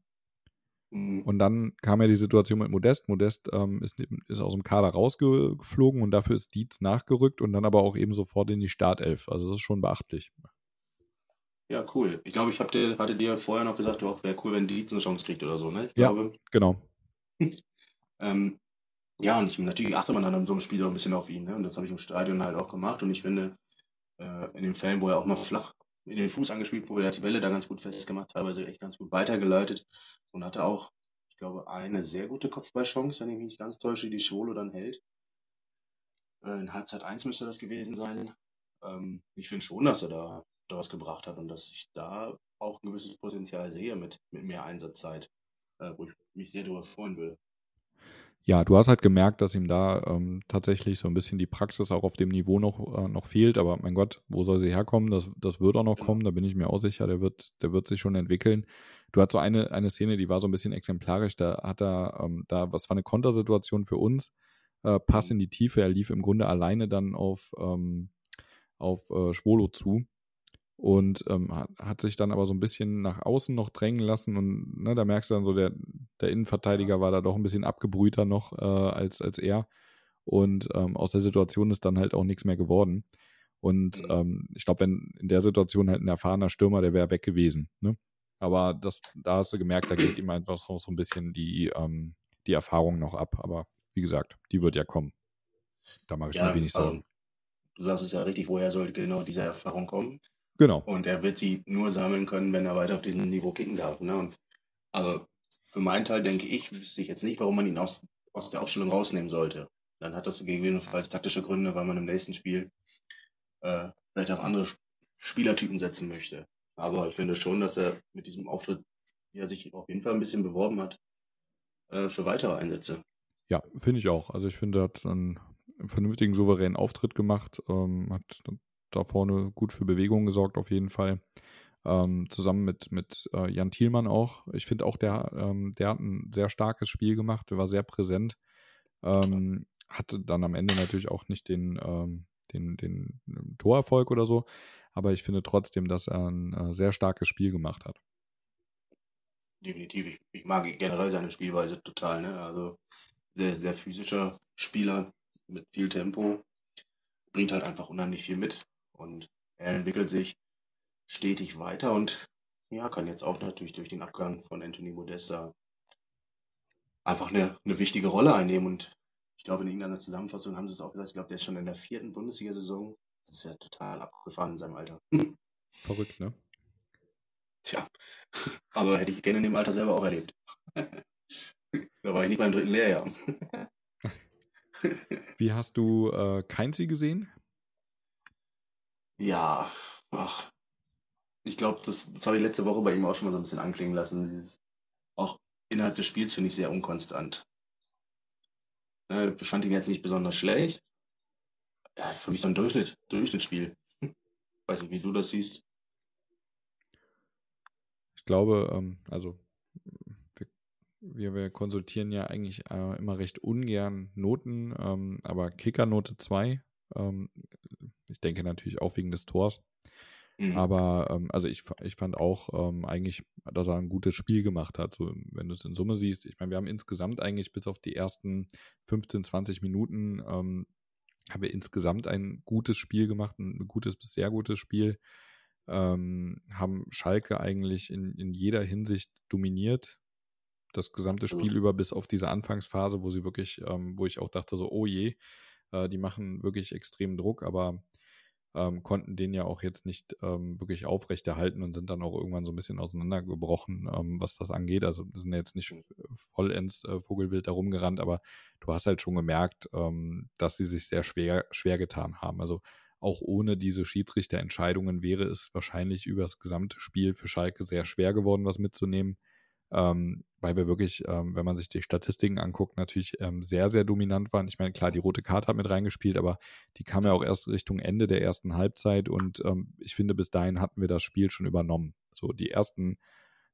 Mhm. Und dann kam ja die Situation mit Modest. Modest ähm, ist, ist aus dem Kader rausgeflogen und dafür ist Dietz nachgerückt und dann aber auch eben sofort in die Startelf. Also das ist schon beachtlich. Ja, cool. Ich glaube, ich dir, hatte dir vorher noch gesagt, wäre cool, wenn Dietz eine Chance kriegt oder so, ne? Ich Ja. glaube, Genau. (laughs) Ähm, ja, und ich, natürlich achtet man dann in so einem Spiel auch ein bisschen auf ihn. Ne? Und das habe ich im Stadion halt auch gemacht. Und ich finde, äh, in den Fällen, wo er auch mal flach in den Fuß angespielt wurde, hat die Welle da ganz gut festgemacht, teilweise echt ganz gut weitergeleitet und hatte auch, ich glaube, eine sehr gute Kopfballchance, wenn ich mich nicht ganz täusche, die Schwolo dann hält. Äh, in Halbzeit 1 müsste das gewesen sein. Ähm, ich finde schon, dass er da, da was gebracht hat und dass ich da auch ein gewisses Potenzial sehe mit, mit mehr Einsatzzeit, äh, wo ich mich sehr darüber freuen würde. Ja, du hast halt gemerkt, dass ihm da ähm, tatsächlich so ein bisschen die Praxis auch auf dem Niveau noch, äh, noch fehlt. Aber mein Gott, wo soll sie herkommen? Das, das wird auch noch Genau. kommen, da bin ich mir auch sicher. Der wird, der wird sich schon entwickeln. Du hast so eine, eine Szene, die war so ein bisschen exemplarisch. Da hat er, ähm, da, was war eine Kontersituation für uns? Äh, Pass Mhm. in die Tiefe. Er lief im Grunde alleine dann auf, ähm, auf äh, Schwolo zu und ähm, hat, hat sich dann aber so ein bisschen nach außen noch drängen lassen und ne, da merkst du dann so, der, der Innenverteidiger war da doch ein bisschen abgebrühter noch äh, als, als er und ähm, aus der Situation ist dann halt auch nichts mehr geworden und Mhm. ähm, ich glaube, wenn in der Situation halt ein erfahrener Stürmer, der wäre weg gewesen, ne? aber das, da hast du gemerkt, da geht ihm einfach so, so ein bisschen die, ähm, die Erfahrung noch ab, aber wie gesagt, die wird ja kommen. Da mache ich mir wenig Sorgen. also, du sagst es ja richtig, woher soll genau diese Erfahrung kommen? Genau. Und er wird sie nur sammeln können, wenn er weiter auf diesem Niveau kicken darf. Ne? Und also für meinen Teil denke ich, wüsste ich jetzt nicht, warum man ihn aus, aus der Aufstellung rausnehmen sollte. Dann hat das gegebenenfalls taktische Gründe, weil man im nächsten Spiel äh, vielleicht auf andere Sp- Spielertypen setzen möchte. Aber ich finde schon, dass er mit diesem Auftritt ja, sich auf jeden Fall ein bisschen beworben hat äh, für weitere Einsätze. Ja, finde ich auch. Also ich finde, er hat einen vernünftigen, souveränen Auftritt gemacht, ähm, hat da vorne gut für Bewegung gesorgt auf jeden Fall. Ähm, zusammen mit, mit äh, Jan Thielmann auch. Ich finde auch, der, ähm, der hat ein sehr starkes Spiel gemacht, der war sehr präsent. Ähm, hatte dann am Ende natürlich auch nicht den, ähm, den, den Torerfolg oder so, aber ich finde trotzdem, dass er ein äh, sehr starkes Spiel gemacht hat. Definitiv. Ich, ich mag generell seine Spielweise total. Ne? Also sehr, sehr physischer Spieler mit viel Tempo. Bringt halt einfach unheimlich viel mit. Und er entwickelt sich stetig weiter und ja, kann jetzt auch natürlich durch den Abgang von Anthony Modesta einfach eine, eine wichtige Rolle einnehmen. Und ich glaube, in irgendeiner Zusammenfassung haben sie es auch gesagt, ich glaube, der ist schon in der vierten Bundesliga-Saison. Das ist ja total abgefahren in seinem Alter. (laughs) Verrückt, ne? Tja, (laughs) aber hätte ich gerne in dem Alter selber auch erlebt. (laughs) da war ich nicht beim dritten Lehrjahr. Wie hast du äh, Keinzi gesehen? Ja, ach. Ich glaube, das, das habe ich letzte Woche bei ihm auch schon mal so ein bisschen anklingen lassen. Dieses, auch innerhalb des Spiels finde ich sehr unkonstant. Ne, Ich fand ihn jetzt nicht besonders schlecht, ja, für mich so ein Durchschnitt, Durchschnittsspiel. Weiß nicht, wie du das siehst. Ich glaube, ähm, also wir, wir, konsultieren ja eigentlich äh, immer recht ungern Noten, ähm, aber Kickernote 2. Ähm, ich denke natürlich auch wegen des Tors. Mhm. Aber ähm, also ich, ich fand auch ähm, eigentlich, dass er ein gutes Spiel gemacht hat. So, wenn du es in Summe siehst, ich meine, wir haben insgesamt eigentlich bis auf die ersten 15, 20 Minuten ähm, haben wir insgesamt ein gutes Spiel gemacht, ein gutes bis sehr gutes Spiel. Ähm, haben Schalke eigentlich in, in jeder Hinsicht dominiert. Das gesamte Spiel über, bis auf diese Anfangsphase, wo sie wirklich, ähm, wo ich auch dachte, so, oh je, äh, die machen wirklich extremen Druck, aber ähm, konnten den ja auch jetzt nicht ähm, wirklich aufrechterhalten und sind dann auch irgendwann so ein bisschen auseinandergebrochen, ähm, was das angeht. Also sind jetzt nicht vollends äh, Vogelwild da rumgerannt, aber du hast halt schon gemerkt, ähm, dass sie sich sehr schwer, schwer getan haben. Also auch ohne diese Schiedsrichterentscheidungen wäre es wahrscheinlich über das gesamte Spiel für Schalke sehr schwer geworden, was mitzunehmen ähm, weil wir wirklich, ähm, wenn man sich die Statistiken anguckt, natürlich ähm, sehr, sehr dominant waren. Ich meine, klar, die rote Karte hat mit reingespielt, aber die kam ja auch erst Richtung Ende der ersten Halbzeit und ähm, ich finde, bis dahin hatten wir das Spiel schon übernommen. So die ersten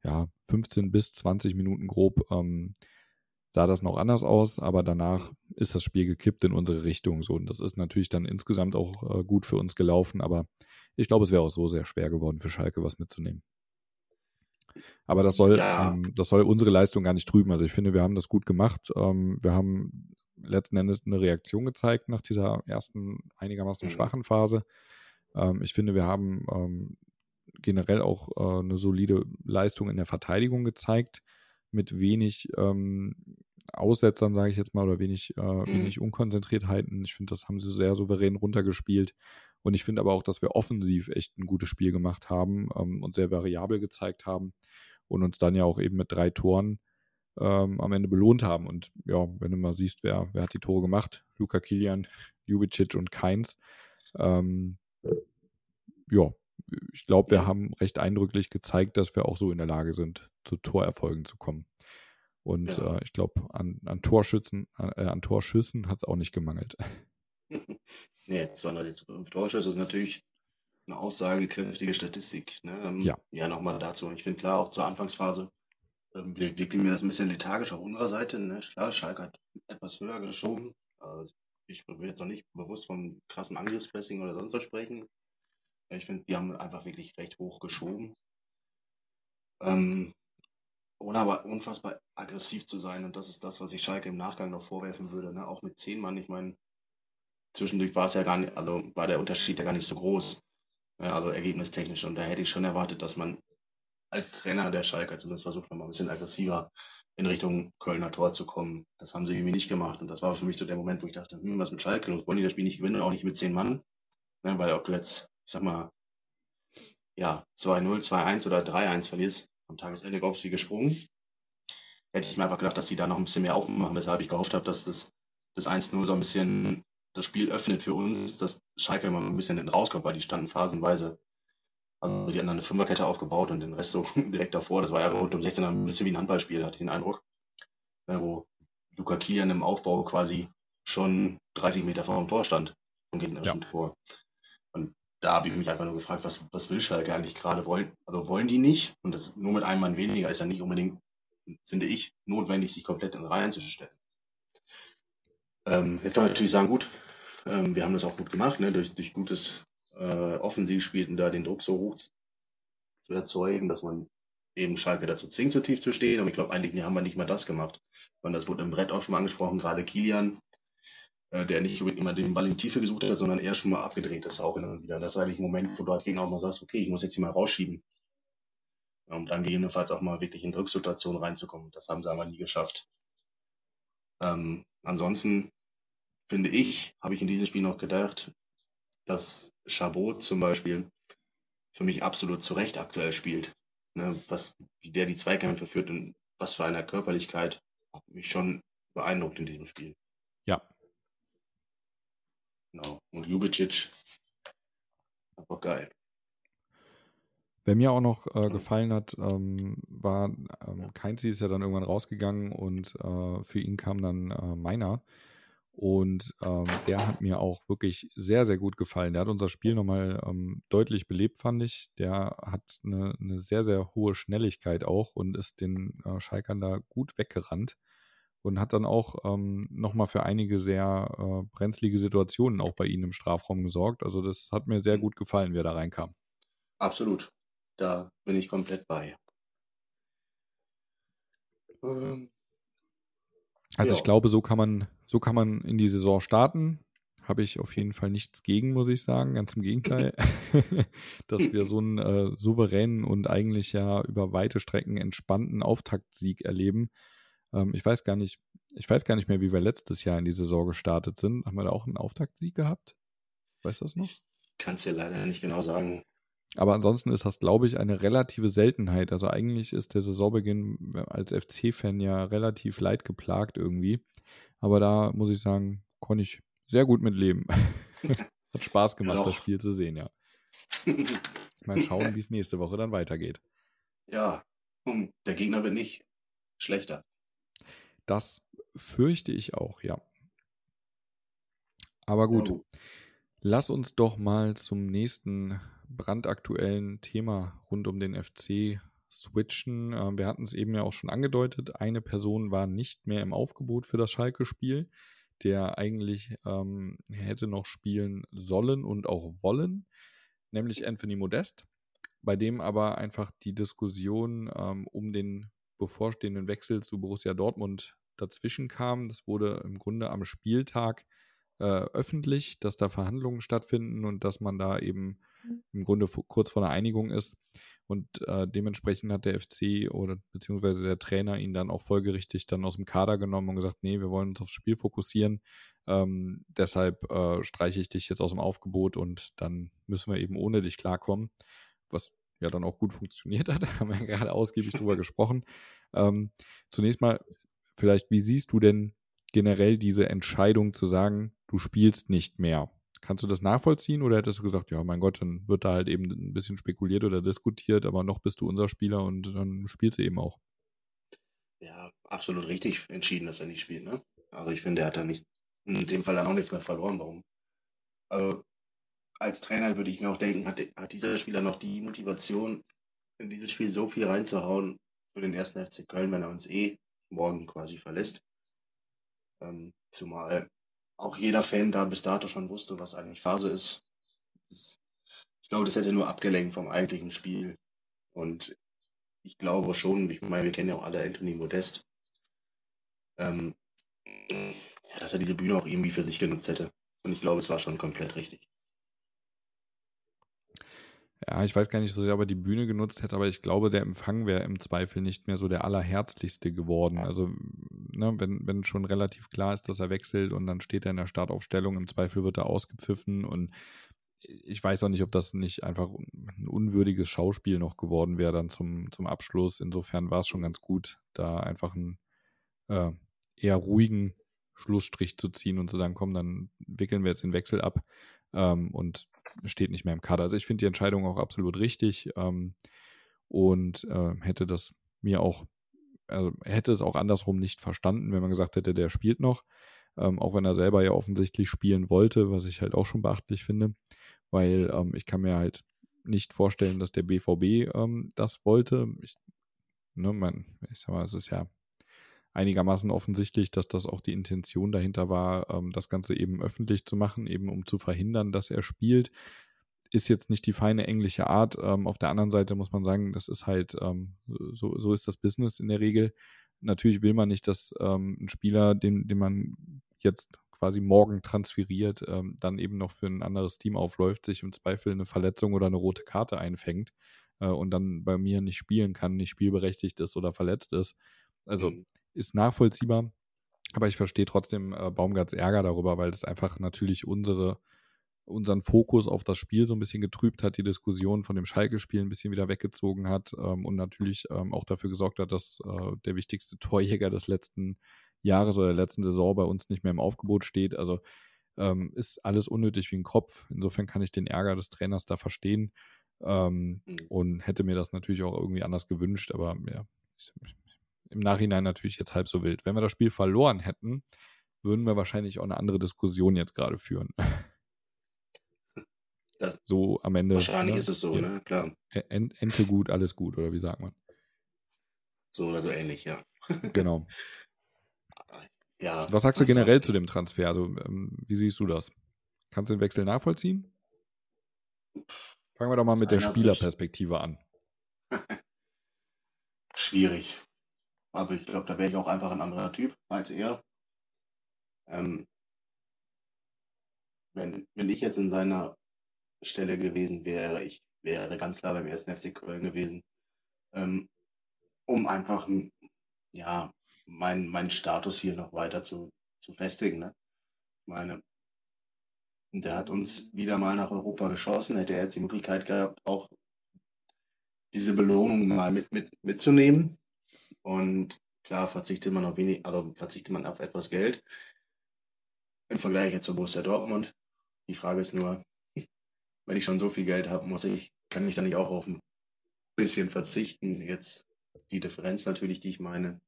ja, 15 bis 20 Minuten grob ähm, sah das noch anders aus, aber danach ist das Spiel gekippt in unsere Richtung. So, und das ist natürlich dann insgesamt auch äh, gut für uns gelaufen, aber ich glaube, es wäre auch so sehr schwer geworden für Schalke, was mitzunehmen. Aber das soll, ja. ähm, das soll unsere Leistung gar nicht trüben. Also ich finde, wir haben das gut gemacht. Ähm, wir haben letzten Endes eine Reaktion gezeigt nach dieser ersten einigermaßen mhm. schwachen Phase. Ähm, ich finde, wir haben ähm, generell auch äh, eine solide Leistung in der Verteidigung gezeigt, mit wenig ähm, Aussetzern, sage ich jetzt mal, oder wenig, äh, mhm. wenig Unkonzentriertheiten. Ich finde, das haben sie sehr souverän runtergespielt. Und ich finde aber auch, dass wir offensiv echt ein gutes Spiel gemacht haben ähm, und sehr variabel gezeigt haben und uns dann ja auch eben mit drei Toren ähm, am Ende belohnt haben. Und ja, wenn du mal siehst, wer, wer hat die Tore gemacht? Luca Kilian, Ljubicic und Keins. Ähm, ja, ich glaube, wir haben recht eindrücklich gezeigt, dass wir auch so in der Lage sind, zu Torerfolgen zu kommen. Und ja. äh, ich glaube, an, an Torschützen, äh, an Torschüssen hat es auch nicht gemangelt. Nee, 205 Torschüsse ist natürlich eine aussagekräftige Statistik. Ne? Ähm, ja. Ja, nochmal dazu. Und ich finde klar, auch zur Anfangsphase ähm, wirkte mir das ein bisschen lethargisch auf unserer Seite. Ne? Klar, Schalke hat etwas höher geschoben. Also ich will jetzt noch nicht bewusst vom krassen Angriffspressing oder sonst was sprechen. Ich finde, die haben einfach wirklich recht hoch geschoben. Ähm, ohne aber unfassbar aggressiv zu sein. Und das ist das, was ich Schalke im Nachgang noch vorwerfen würde. Ne? Auch mit zehn Mann, ich meine, zwischendurch war es ja gar nicht, also war der Unterschied ja gar nicht so groß. Ja, also ergebnistechnisch. Und da hätte ich schon erwartet, dass man als Trainer der Schalke zumindest versucht, nochmal ein bisschen aggressiver in Richtung Kölner Tor zu kommen. Das haben sie irgendwie nicht gemacht. Und das war für mich so der Moment, wo ich dachte, hm, was mit Schalke los? Wollen die das Spiel nicht gewinnen, auch nicht mit zehn Mann? Ja, weil ob du jetzt, ich sag mal, ja, 2-0, 2-1 oder 3-1 verlierst, am Tagesende glaubst du wie gesprungen. Hätte ich mir einfach gedacht, dass sie da noch ein bisschen mehr aufmachen, weshalb ich gehofft habe, dass das, das 1-0 so ein bisschen das Spiel öffnet für uns, dass Schalke immer ein bisschen rauskommt, weil die standen phasenweise. Also die hatten eine Fünferkette aufgebaut und den Rest so (laughs) direkt davor. Das war ja rund um 16 ein bisschen wie ein Handballspiel, hatte ich den Eindruck. Wo Luca Kilian im Aufbau quasi schon 30 Meter vor dem Tor stand und gegnerischen ja. Tor. Und da habe ich mich einfach nur gefragt, was, was will Schalke eigentlich gerade wollen? Also wollen die nicht? Und das nur mit einem Mann weniger ist ja nicht unbedingt, finde ich, notwendig, sich komplett in Reihen zu stellen. Ähm, jetzt kann man natürlich sagen, gut, ähm, wir haben das auch gut gemacht, ne, durch, durch gutes äh, Offensivspiel da den Druck so hoch zu erzeugen, dass man eben Schalke dazu zwingt, so tief zu stehen. Und ich glaube, eigentlich haben wir nicht mal das gemacht. Und das wurde im Brett auch schon mal angesprochen, gerade Kilian, äh, der nicht immer den Ball in Tiefe gesucht hat, sondern eher schon mal abgedreht ist, auch immer wieder. Das ist eigentlich ein Moment, wo du als Gegner auch mal sagst, okay, ich muss jetzt hier mal rausschieben. Um dann gegebenenfalls auch mal wirklich in Drucksituationen reinzukommen. Das haben sie aber nie geschafft. Ähm, ansonsten finde ich, habe ich in diesem Spiel noch gedacht, dass Chabot zum Beispiel für mich absolut zu Recht aktuell spielt. Ne, was, wie der die Zweikämpfe führt und was für eine Körperlichkeit, hat mich schon beeindruckt in diesem Spiel. Ja. Genau. Und Ljubicic, einfach geil. Wer mir auch noch äh, gefallen hat, ähm, war, ähm, Keinzi ist ja dann irgendwann rausgegangen und äh, für ihn kam dann äh, Meiner. Und ähm, der hat mir auch wirklich sehr, sehr gut gefallen. Der hat unser Spiel nochmal ähm, deutlich belebt, fand ich. Der hat eine, eine, sehr, sehr hohe Schnelligkeit auch und ist den äh, Schalkern da gut weggerannt und hat dann auch ähm, nochmal für einige sehr äh, brenzlige Situationen auch bei ihnen im Strafraum gesorgt. Also das hat mir sehr mhm. gut gefallen, wie er da reinkam. Absolut. Da bin ich komplett bei. Ähm, also ja. ich glaube, so kann man, so kann man in die Saison starten. Habe ich auf jeden Fall nichts gegen, muss ich sagen. Ganz im Gegenteil, (laughs) dass wir so einen äh, souveränen und eigentlich ja über weite Strecken entspannten Auftaktsieg erleben. Ähm, ich weiß gar nicht, ich weiß gar nicht mehr, wie wir letztes Jahr in die Saison gestartet sind. Haben wir da auch einen Auftaktsieg gehabt? Weißt du das noch? Kann es dir leider nicht genau sagen. Aber ansonsten ist das, glaube ich, eine relative Seltenheit. Also eigentlich ist der Saisonbeginn als FC-Fan ja relativ leidgeplagt irgendwie. Aber da muss ich sagen, konnte ich sehr gut mit leben. (laughs) Hat Spaß gemacht, ja, das Spiel zu sehen, ja. (laughs) Mal schauen, wie es nächste Woche dann weitergeht. Ja, der Gegner wird nicht schlechter. Das fürchte ich auch, ja. Aber gut, oh. lass uns doch mal zum nächsten brandaktuellen Thema rund um den FC switchen. Ähm, wir hatten es eben ja auch schon angedeutet. Eine Person war nicht mehr im Aufgebot für das Schalke-Spiel, der eigentlich ähm, hätte noch spielen sollen und auch wollen, nämlich Anthony Modest, bei dem aber einfach die Diskussion ähm, um den bevorstehenden Wechsel zu Borussia Dortmund dazwischen kam. Das wurde im Grunde am Spieltag äh, öffentlich, dass da Verhandlungen stattfinden und dass man da eben mhm. im Grunde kurz vor der Einigung ist. Und äh, dementsprechend hat der FC oder beziehungsweise der Trainer ihn dann auch folgerichtig dann aus dem Kader genommen und gesagt, nee, wir wollen uns aufs Spiel fokussieren. Ähm, deshalb äh, streiche ich dich jetzt aus dem Aufgebot und dann müssen wir eben ohne dich klarkommen. Was ja dann auch gut funktioniert hat, (laughs) da haben wir gerade ausgiebig drüber (laughs) gesprochen. Ähm, zunächst mal, vielleicht, wie siehst du denn generell diese Entscheidung zu sagen, du spielst nicht mehr? Kannst du das nachvollziehen oder hättest du gesagt, ja, mein Gott, dann wird da halt eben ein bisschen spekuliert oder diskutiert, aber noch bist du unser Spieler und dann spielst du eben auch? Ja, absolut richtig entschieden, dass er nicht spielt. Ne? Also ich finde, er hat da nicht, in dem Fall dann auch nichts mehr verloren. Warum? Also als Trainer würde ich mir auch denken, hat, hat dieser Spieler noch die Motivation, in dieses Spiel so viel reinzuhauen für den ersten FC Köln, wenn er uns eh morgen quasi verlässt. Ähm, zumal auch jeder Fan da bis dato schon wusste, was eigentlich Phase ist. Ich glaube, das hätte nur abgelenkt vom eigentlichen Spiel. Und ich glaube schon, ich meine, wir kennen ja auch alle Anthony Modest, ähm, dass er diese Bühne auch irgendwie für sich genutzt hätte. Und ich glaube, es war schon komplett richtig. Ja, ich weiß gar nicht so sehr, ob er die Bühne genutzt hätte, aber ich glaube, der Empfang wäre im Zweifel nicht mehr so der allerherzlichste geworden. Also, ne, wenn, wenn schon relativ klar ist, dass er wechselt und dann steht er in der Startaufstellung, im Zweifel wird er ausgepfiffen und ich weiß auch nicht, ob das nicht einfach ein unwürdiges Schauspiel noch geworden wäre dann zum, zum Abschluss. Insofern war es schon ganz gut, da einfach einen äh, eher ruhigen Schlussstrich zu ziehen und zu sagen, komm, dann wickeln wir jetzt den Wechsel ab ähm, und steht nicht mehr im Kader. Also ich finde die Entscheidung auch absolut richtig ähm, und äh, hätte das mir auch, also hätte es auch andersrum nicht verstanden, wenn man gesagt hätte, der spielt noch, ähm, auch wenn er selber ja offensichtlich spielen wollte, was ich halt auch schon beachtlich finde, weil ähm, ich kann mir halt nicht vorstellen, dass der BVB ähm, das wollte. Ich, ne, mein, ich sag mal, es ist ja einigermaßen offensichtlich, dass das auch die Intention dahinter war, ähm, das Ganze eben öffentlich zu machen, eben um zu verhindern, dass er spielt. Ist jetzt nicht die feine englische Art. Ähm, auf der anderen Seite muss man sagen, das ist halt, ähm, so, so ist das Business in der Regel. Natürlich will man nicht, dass ähm, ein Spieler, den, den man jetzt quasi morgen transferiert, ähm, dann eben noch für ein anderes Team aufläuft, sich im Zweifel eine Verletzung oder eine rote Karte einfängt äh, und dann bei mir nicht spielen kann, nicht spielberechtigt ist oder verletzt ist. Also mhm ist nachvollziehbar. Aber ich verstehe trotzdem äh, Baumgarts Ärger darüber, weil es einfach natürlich unsere, unseren Fokus auf das Spiel so ein bisschen getrübt hat, die Diskussion von dem Schalke-Spiel ein bisschen wieder weggezogen hat ähm, und natürlich ähm, auch dafür gesorgt hat, dass äh, der wichtigste Torjäger des letzten Jahres oder der letzten Saison bei uns nicht mehr im Aufgebot steht. Also ähm, ist alles unnötig wie ein Kopf. Insofern kann ich den Ärger des Trainers da verstehen ähm, mhm. und hätte mir das natürlich auch irgendwie anders gewünscht, aber ja, ich, im Nachhinein natürlich jetzt halb so wild. Wenn wir das Spiel verloren hätten, würden wir wahrscheinlich auch eine andere Diskussion jetzt gerade führen. (laughs) Das, so am Ende. Wahrscheinlich ne? ist es so, ja. ne? Klar. Ente gut, alles gut, oder wie sagt man? So oder so ähnlich, ja. (laughs) Genau. ja. Was sagst du generell zu dem Transfer? Also, ähm, wie siehst du das? Kannst du den Wechsel nachvollziehen? Fangen wir doch mal mit der Spielerperspektive an. (laughs) Schwierig. Aber ich glaube, da wäre ich auch einfach ein anderer Typ als er. Ähm, wenn, wenn ich jetzt in seiner Stelle gewesen wäre, ich wäre ganz klar beim ersten FC Köln gewesen, ähm, um einfach ja, meinen mein Status hier noch weiter zu, zu festigen. Ne? Ich meine, der hat uns wieder mal nach Europa geschossen, hätte er jetzt die Möglichkeit gehabt, auch diese Belohnung mal mit, mit, mitzunehmen. Und klar verzichtet man auf wenig, also verzichtet man auf etwas Geld. Im Vergleich jetzt zu Borussia Dortmund. Die Frage ist nur, (laughs) wenn ich schon so viel Geld habe, muss ich, kann ich dann nicht auch auf ein bisschen verzichten. Jetzt die Differenz natürlich, die ich meine.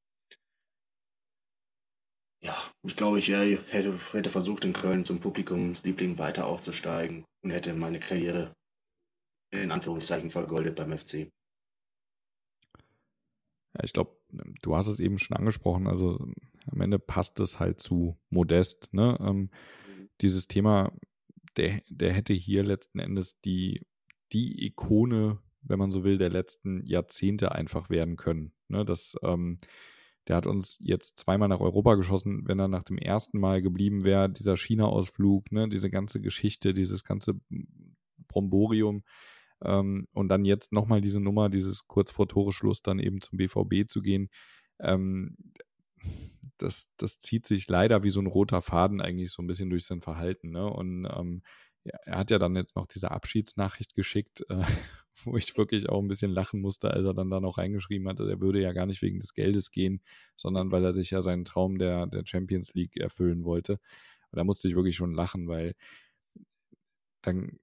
Ja, ich glaube, ich hätte, hätte versucht, in Köln zum Publikumsliebling weiter aufzusteigen und hätte meine Karriere in Anführungszeichen vergoldet beim FC. Ja, ich glaube, du hast es eben schon angesprochen, also am Ende passt es halt zu Modest. Ne? Ähm, mhm. Dieses Thema, der, der hätte hier letzten Endes die, die Ikone, wenn man so will, der letzten Jahrzehnte einfach werden können. Ne? Das, ähm, der hat uns jetzt zweimal nach Europa geschossen. Wenn er nach dem ersten Mal geblieben wäre, dieser China-Ausflug, ne, diese ganze Geschichte, dieses ganze Bromborium, ähm, und dann jetzt nochmal diese Nummer, dieses kurz vor Toreschluss dann eben zum BVB zu gehen, ähm, das, das zieht sich leider wie so ein roter Faden eigentlich so ein bisschen durch sein Verhalten. Ne? Und ähm, er hat ja dann jetzt noch diese Abschiedsnachricht geschickt, äh, (laughs) wo ich wirklich auch ein bisschen lachen musste, als er dann da noch reingeschrieben hatte, er würde ja gar nicht wegen des Geldes gehen, sondern weil er sich ja seinen Traum der, der Champions League erfüllen wollte. Und da musste ich wirklich schon lachen, weil dann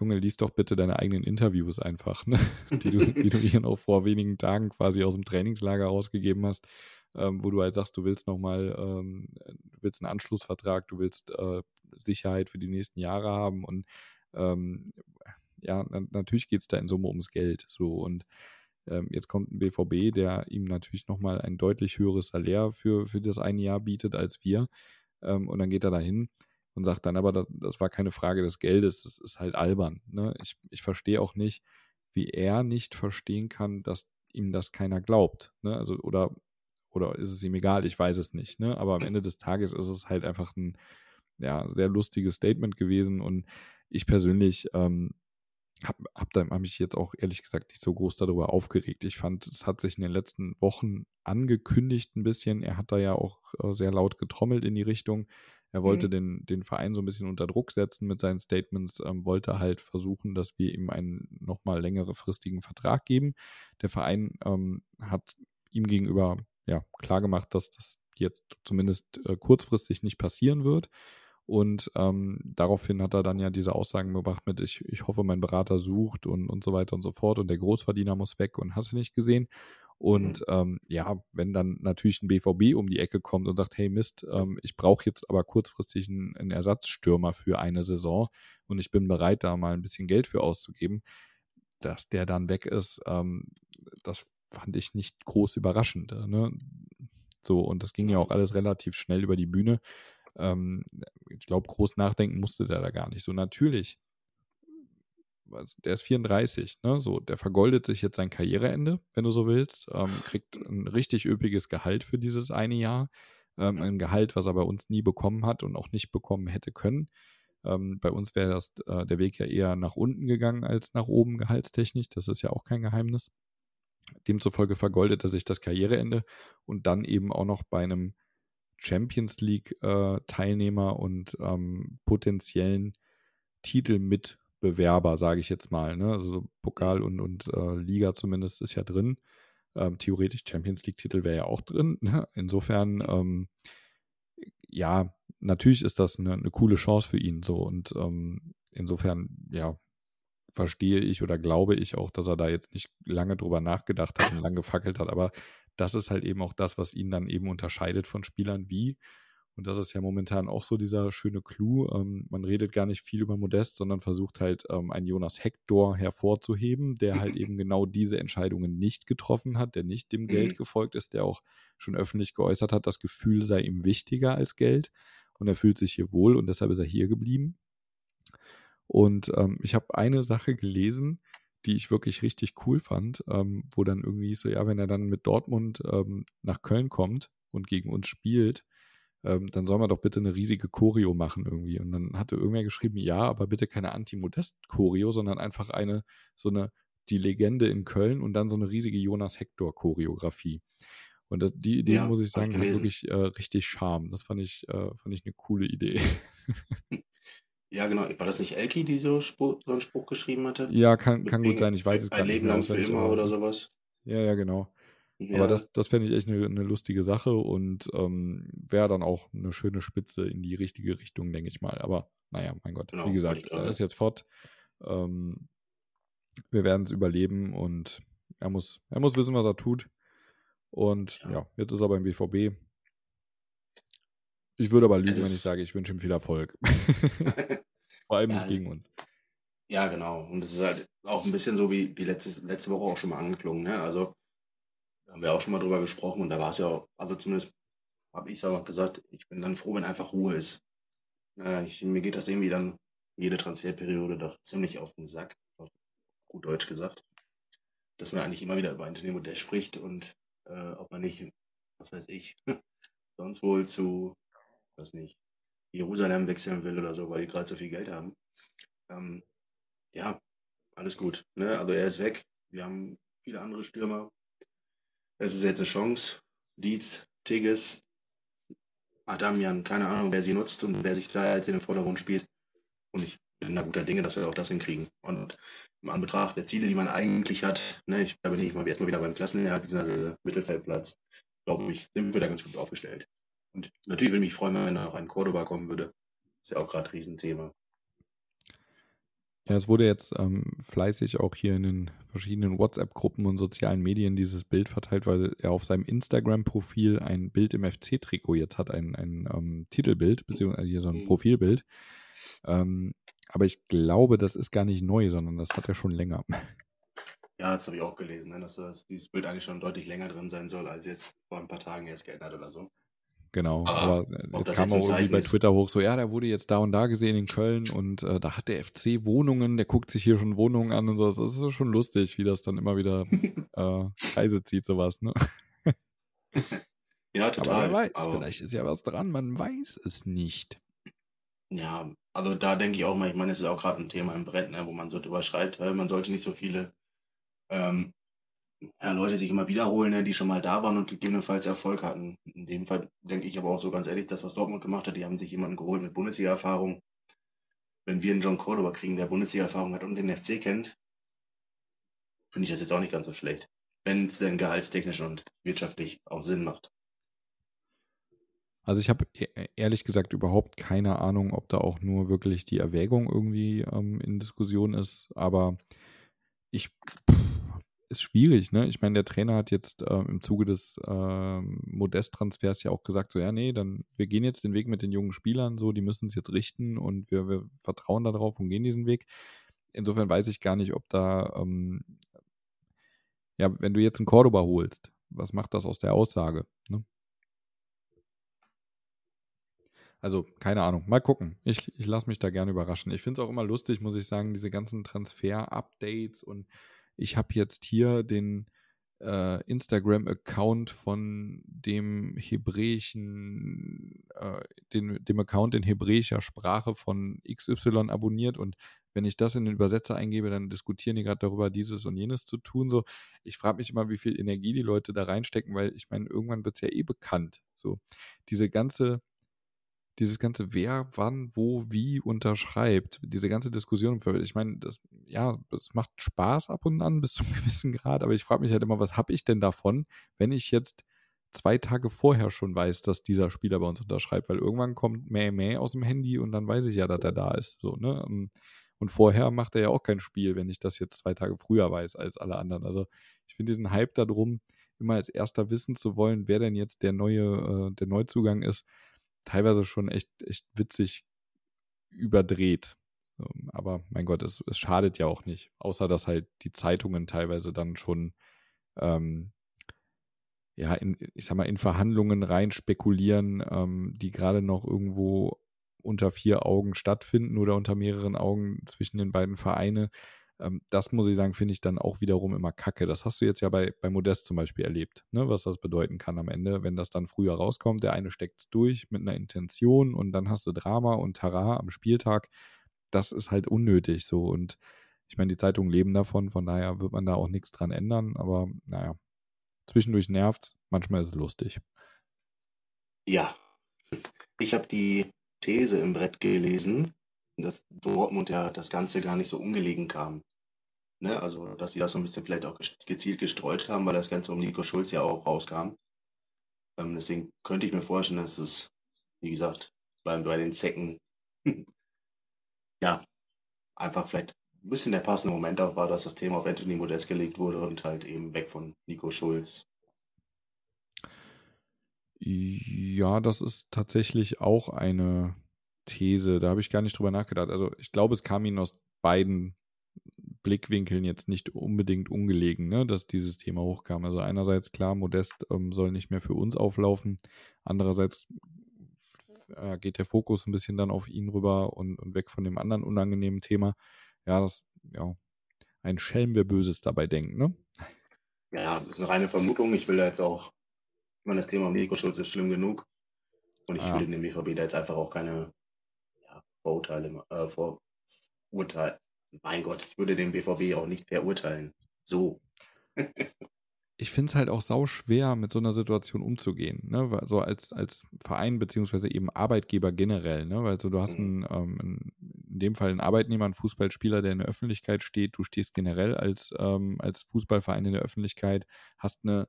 Junge, lies doch bitte deine eigenen Interviews einfach, ne? (laughs) die, du, die du hier noch vor wenigen Tagen quasi aus dem Trainingslager rausgegeben hast, ähm, wo du halt sagst, du willst nochmal, ähm, du willst einen Anschlussvertrag, du willst äh, Sicherheit für die nächsten Jahre haben und ähm, ja, na, natürlich geht es da in Summe ums Geld. So und ähm, jetzt kommt ein BVB, der ihm natürlich nochmal ein deutlich höheres Salär für, für das eine Jahr bietet als wir. Ähm, und dann geht er dahin und sagt dann, aber das, war keine Frage des Geldes, das ist halt albern. Ne? Ich, ich verstehe auch nicht, wie er nicht verstehen kann, dass ihm das keiner glaubt. Ne? Also, oder, oder ist es ihm egal, ich weiß es nicht. Ne? Aber am Ende des Tages ist es halt einfach ein ja, sehr lustiges Statement gewesen und ich persönlich ähm, habe hab, hab mich jetzt auch ehrlich gesagt nicht so groß darüber aufgeregt. Ich fand, es hat sich in den letzten Wochen angekündigt ein bisschen. Er hat da ja auch äh, sehr laut getrommelt in die Richtung. Er wollte mhm. den, den Verein so ein bisschen unter Druck setzen mit seinen Statements, ähm, wollte halt versuchen, dass wir ihm einen nochmal längere fristigen Vertrag geben. Der Verein ähm, hat ihm gegenüber ja klar gemacht, dass das jetzt zumindest äh, kurzfristig nicht passieren wird. Und ähm, daraufhin hat er dann ja diese Aussagen gebracht mit, ich, ich hoffe, mein Berater sucht und, und so weiter und so fort und der Großverdiener muss weg und hast du nicht gesehen. Und mhm. ähm, ja, wenn dann natürlich ein BVB um die Ecke kommt und sagt, hey Mist, ähm, ich brauche jetzt aber kurzfristig einen, einen, Ersatzstürmer für eine Saison und ich bin bereit, da mal ein bisschen Geld für auszugeben, dass der dann weg ist, ähm, das fand ich nicht groß überraschend. Ne? So, und das ging ja auch alles relativ schnell über die Bühne. Ähm, ich glaube, groß nachdenken musste der da gar nicht. So natürlich der ist 34, ne? So, der vergoldet sich jetzt sein Karriereende, wenn du so willst, ähm, kriegt ein richtig üppiges Gehalt für dieses eine Jahr. Ähm, ein Gehalt, was er bei uns nie bekommen hat und auch nicht bekommen hätte können. Ähm, bei uns wäre das äh, der Weg ja eher nach unten gegangen als nach oben gehaltstechnisch. Das ist ja auch kein Geheimnis. Demzufolge vergoldet er sich das Karriereende und dann eben auch noch bei einem Champions League äh, Teilnehmer und ähm, potenziellen Titel mit Bewerber, sage ich jetzt mal. Ne? Also Pokal und, und äh, Liga zumindest ist ja drin. Ähm, theoretisch Champions League-Titel wäre ja auch drin. (laughs) Ne? Insofern, ähm, ja, natürlich ist das eine, eine, coole Chance für ihn so. Und ähm, insofern, ja, verstehe ich oder glaube ich auch, dass er da jetzt nicht lange drüber nachgedacht hat und lange gefackelt hat. Aber das ist halt eben auch das, was ihn dann eben unterscheidet von Spielern wie Und das ist ja momentan auch so dieser schöne Clou. Ähm, man redet gar nicht viel über Modest, sondern versucht halt ähm, einen Jonas Hector hervorzuheben, der halt eben genau diese Entscheidungen nicht getroffen hat, der nicht dem Geld mhm. gefolgt ist, der auch schon öffentlich geäußert hat, das Gefühl sei ihm wichtiger als Geld. Und er fühlt sich hier wohl und deshalb ist er hier geblieben. Und ähm, ich habe eine Sache gelesen, die ich wirklich richtig cool fand, ähm, wo dann irgendwie so, ja, wenn er dann mit Dortmund ähm, nach Köln kommt und gegen uns spielt, ähm, dann soll man doch bitte eine riesige Choreo machen irgendwie. Und dann hatte irgendwer geschrieben, ja, aber bitte keine Anti-Modest-Choreo, sondern einfach eine, so eine, die Legende in Köln und dann so eine riesige Jonas Hector-Choreografie. Und das, die Idee, ja, muss ich sagen, hat wirklich äh, richtig Charme. Das fand ich, äh, fand ich eine coole Idee. (laughs) Ja, genau. War das nicht Elki, die so, Spruch, so einen Spruch geschrieben hatte? Ja, kann, kann gut sein. Ich weiß es gar nicht. Ein Leben lang für immer oder sowas. Ja, ja, genau. Ja. Aber das, das fände ich echt eine, eine lustige Sache und ähm, wäre dann auch eine schöne Spitze in die richtige Richtung, denke ich mal. Aber naja, mein Gott, genau, wie gesagt, er ist jetzt fort. Ähm, wir werden es überleben und er muss, er muss wissen, was er tut. Und ja, ja jetzt ist er beim BVB. Ich würde aber lügen, wenn ich sage, ich wünsche ihm viel Erfolg. (laughs) Vor allem nicht gegen uns. Ja, genau. Und es ist halt auch ein bisschen so wie, wie letztes, letzte Woche auch schon mal angeklungen. Ne? Also, da haben wir auch schon mal drüber gesprochen und da war es ja auch, also zumindest habe ich es auch gesagt, ich bin dann froh, wenn einfach Ruhe ist. Ja, ich, mir geht das irgendwie dann jede Transferperiode doch ziemlich auf den Sack, auf gut Deutsch gesagt, dass man eigentlich immer wieder über Anthony Modell spricht und äh, ob man nicht, was weiß ich, (laughs) sonst wohl zu weiß nicht, Jerusalem wechseln will oder so, weil die gerade so viel Geld haben. Ähm, ja, alles gut. Ne? Also er ist weg. Wir haben viele andere Stürmer. Es ist jetzt eine Chance. Dietz, Tigges, Adamian, keine Ahnung, wer sie nutzt und wer sich da jetzt in den Vordergrund spielt. Und ich bin da guter Dinge, dass wir auch das hinkriegen. Und im Anbetracht der Ziele, die man eigentlich hat, ne, ich bin ich mal erstmal wieder beim Klassenerhalt, dieser Mittelfeldplatz, glaube ich, sind wir da ganz gut aufgestellt. Und natürlich würde mich freuen, wenn noch ein Cordoba kommen würde. Ist ja auch gerade ein Riesenthema. Ja, es wurde jetzt ähm, fleißig auch hier in den verschiedenen WhatsApp-Gruppen und sozialen Medien dieses Bild verteilt, weil er auf seinem Instagram-Profil ein Bild im FC-Trikot jetzt hat, ein, ein ähm, Titelbild, beziehungsweise hier so ein mhm. Profilbild. Ähm, aber ich glaube, das ist gar nicht neu, sondern das hat er schon länger. Ja, das habe ich auch gelesen, ne, dass das, dieses Bild eigentlich schon deutlich länger drin sein soll, als jetzt vor ein paar Tagen erst geändert oder so. Genau, aber, aber jetzt kam auch irgendwie bei Twitter hoch, so ja, der wurde jetzt da und da gesehen in Köln und äh, da hat der FC Wohnungen, der guckt sich hier schon Wohnungen an und so. Das ist schon lustig, wie das dann immer wieder (laughs) äh, Kreise zieht, sowas, ne? (laughs) ja, total. Aber wer weiß, aber vielleicht ist ja was dran, man weiß es nicht. Ja, also da denke ich auch mal, ich meine, es ist auch gerade ein Thema im Brett, ne, wo man so drüber schreibt, man sollte nicht so viele ähm, ja, Leute sich immer wiederholen, ne, die schon mal da waren und gegebenenfalls Erfolg hatten. In dem Fall denke ich aber auch so ganz ehrlich, das, was Dortmund gemacht hat, die haben sich jemanden geholt mit Bundesliga-Erfahrung. Wenn wir einen John Cordoba kriegen, der Bundesliga-Erfahrung hat und den FC kennt, finde ich das jetzt auch nicht ganz so schlecht. Wenn es denn gehaltstechnisch und wirtschaftlich auch Sinn macht. Also ich habe e-, e-, ehrlich gesagt überhaupt keine Ahnung, ob da auch nur wirklich die Erwägung irgendwie ähm, in Diskussion ist, aber ich ist schwierig, ne? Ich meine, der Trainer hat jetzt ähm, im Zuge des ähm, Modest-Transfers ja auch gesagt, so, ja, nee, dann, wir gehen jetzt den Weg mit den jungen Spielern, so, die müssen es jetzt richten und wir, wir vertrauen darauf und gehen diesen Weg. Insofern weiß ich gar nicht, ob da, ähm, ja, wenn du jetzt einen Cordoba holst, was macht das aus der Aussage, ne? Also, keine Ahnung. Mal gucken. Ich, ich lasse mich da gerne überraschen. Ich finde es auch immer lustig, muss ich sagen, diese ganzen Transfer-Updates und ich habe jetzt hier den äh, Instagram-Account von dem hebräischen, äh, den, dem Account in hebräischer Sprache von XY abonniert und wenn ich das in den Übersetzer eingebe, dann diskutieren die gerade darüber, dieses und jenes zu tun. So, ich frage mich immer, wie viel Energie die Leute da reinstecken, weil ich meine, irgendwann wird es ja eh bekannt. So, diese ganze dieses ganze wer, wann, wo, wie unterschreibt, diese ganze Diskussion, ich meine, das, ja, das macht Spaß ab und an (laughs) bis zu einem gewissen Grad, aber ich frage mich halt immer, was habe ich denn davon, wenn ich jetzt zwei Tage vorher schon weiß, dass dieser Spieler bei uns unterschreibt, weil irgendwann kommt Mäh Mäh aus dem Handy und dann weiß ich ja, dass er da ist, so, ne? Ähm, und vorher macht er ja auch kein Spiel, wenn ich das jetzt zwei Tage früher weiß als alle anderen. Also ich finde diesen Hype darum, immer als erster wissen zu wollen, wer denn jetzt der neue, äh, der Neuzugang ist, teilweise schon echt, echt witzig überdreht. Ähm, aber mein Gott, es, es schadet ja auch nicht. Außer dass halt die Zeitungen teilweise dann schon ähm, ja, in, ich sag mal, in Verhandlungen rein spekulieren, ähm, die gerade noch irgendwo unter vier Augen stattfinden oder unter mehreren Augen zwischen den beiden Vereinen. Ähm, das muss ich sagen, finde ich dann auch wiederum immer kacke. Das hast du jetzt ja bei, bei Modest zum Beispiel erlebt, ne? was das bedeuten kann am Ende, wenn das dann früher rauskommt. Der eine steckt es durch mit einer Intention und dann hast du Drama und Tara am Spieltag. Das ist halt unnötig so. Und ich meine, die Zeitungen leben davon, von daher wird man da auch nichts dran ändern. Aber naja, zwischendurch nervt manchmal ist es lustig. Ja, ich habe die These im Brett gelesen, dass Dortmund ja das Ganze gar nicht so ungelegen kam. Ne? Also, dass sie das so ein bisschen vielleicht auch gezielt gestreut haben, weil das Ganze um Nico Schulz ja auch rauskam. Ähm, deswegen könnte ich mir vorstellen, dass es, wie gesagt, bei, bei den Zecken, (laughs) ja, einfach vielleicht ein bisschen der passende Moment auch war, dass das Thema auf Anthony Modest gelegt wurde und halt eben weg von Nico Schulz. Ja, das ist tatsächlich auch eine These. Da habe ich gar nicht drüber nachgedacht. Also ich glaube, es kam ihnen aus beiden Blickwinkeln jetzt nicht unbedingt ungelegen, ne, dass dieses Thema hochkam. Also einerseits klar, Modest ähm, soll nicht mehr für uns auflaufen. Andererseits äh, geht der Fokus ein bisschen dann auf ihn rüber und, und weg von dem anderen unangenehmen Thema. Ja, das, ja, ein Schelm, wer Böses dabei denkt, ne? Ja, das ist eine reine Vermutung. Ich will da jetzt auch ich meine, das Thema Mikroschutz ist schlimm genug. Und ich ja. würde dem BVB da jetzt einfach auch keine ja, Vorurteile, äh, Vorurteile. Mein Gott, ich würde den BVB auch nicht verurteilen. So. (laughs) ich finde es halt auch sau schwer, mit so einer Situation umzugehen, ne? So als, als Verein beziehungsweise eben Arbeitgeber generell, ne? Weil so du hast mhm. einen, ähm, in dem Fall einen Arbeitnehmer, einen Fußballspieler, der in der Öffentlichkeit steht, du stehst generell als, ähm, als Fußballverein in der Öffentlichkeit, hast eine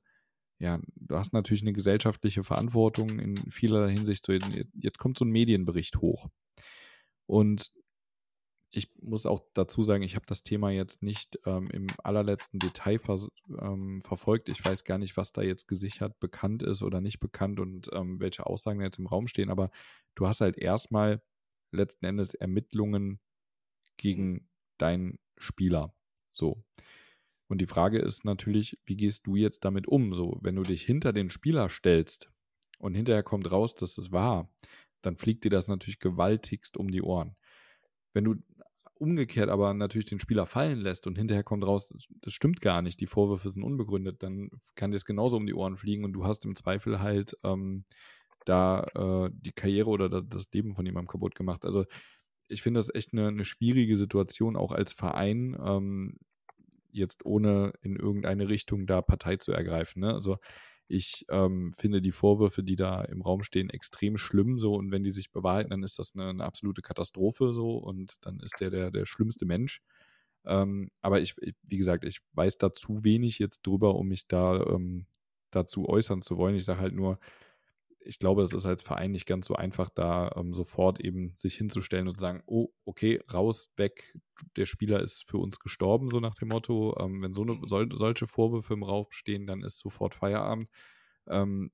ja, du hast natürlich eine gesellschaftliche Verantwortung in vielerlei Hinsicht. So, jetzt kommt so ein Medienbericht hoch. Und ich muss auch dazu sagen, ich habe das Thema jetzt nicht ähm, im allerletzten Detail ver ähm, verfolgt. Ich weiß gar nicht, was da jetzt gesichert bekannt ist oder nicht bekannt und ähm, welche Aussagen da jetzt im Raum stehen. Aber du hast halt erstmal letzten Endes Ermittlungen gegen deinen Spieler. So. Und die Frage ist natürlich, wie gehst du jetzt damit um? So, wenn du dich hinter den Spieler stellst und hinterher kommt raus, dass es war, dann fliegt dir das natürlich gewaltigst um die Ohren. Wenn du umgekehrt aber natürlich den Spieler fallen lässt und hinterher kommt raus, das stimmt gar nicht, die Vorwürfe sind unbegründet, dann kann dir es genauso um die Ohren fliegen und du hast im Zweifel halt ähm, da äh, die Karriere oder das Leben von jemandem kaputt gemacht. Also ich finde das echt eine, eine, schwierige Situation, auch als Verein. Ähm, jetzt ohne in irgendeine Richtung da Partei zu ergreifen. Ne? Also ich ähm, finde die Vorwürfe, die da im Raum stehen, extrem schlimm so und wenn die sich bewahrheiten, dann ist das eine, eine absolute Katastrophe so und dann ist der der, der schlimmste Mensch. Ähm, aber ich, wie gesagt, ich weiß da zu wenig jetzt drüber, um mich da ähm, dazu äußern zu wollen. Ich sage halt nur, ich glaube, es ist als Verein nicht ganz so einfach, da ähm, sofort eben sich hinzustellen und zu sagen, oh, okay, raus, weg, der Spieler ist für uns gestorben, so nach dem Motto. Ähm, wenn so eine, sol solche Vorwürfe im Raum stehen, dann ist sofort Feierabend. Ähm,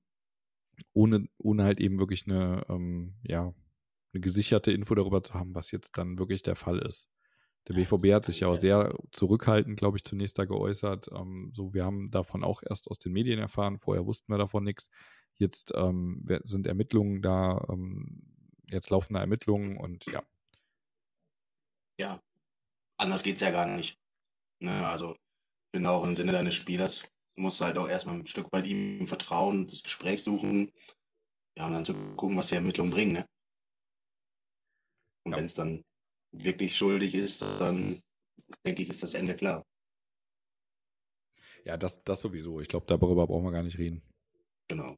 ohne, ohne halt eben wirklich eine, ähm, ja, eine gesicherte Info darüber zu haben, was jetzt dann wirklich der Fall ist. Der BVB hat sich ja auch sehr zurückhaltend, glaube ich, zunächst da geäußert. Ähm, so, wir haben davon auch erst aus den Medien erfahren. Vorher wussten wir davon nichts. Jetzt ähm, sind Ermittlungen da, ähm, jetzt laufen da Ermittlungen und ja. Ja, anders geht es ja gar nicht. Ne? Also, ich bin auch im Sinne deines Spielers, du musst halt auch erstmal ein Stück weit ihm vertrauen, das Gespräch suchen, ja, und dann zu gucken, was die Ermittlungen bringen. Ne? Und ja. wenn es dann wirklich schuldig ist, dann denke ich, ist das Ende klar. Ja, das, das sowieso. Ich glaube, darüber brauchen wir gar nicht reden. Genau.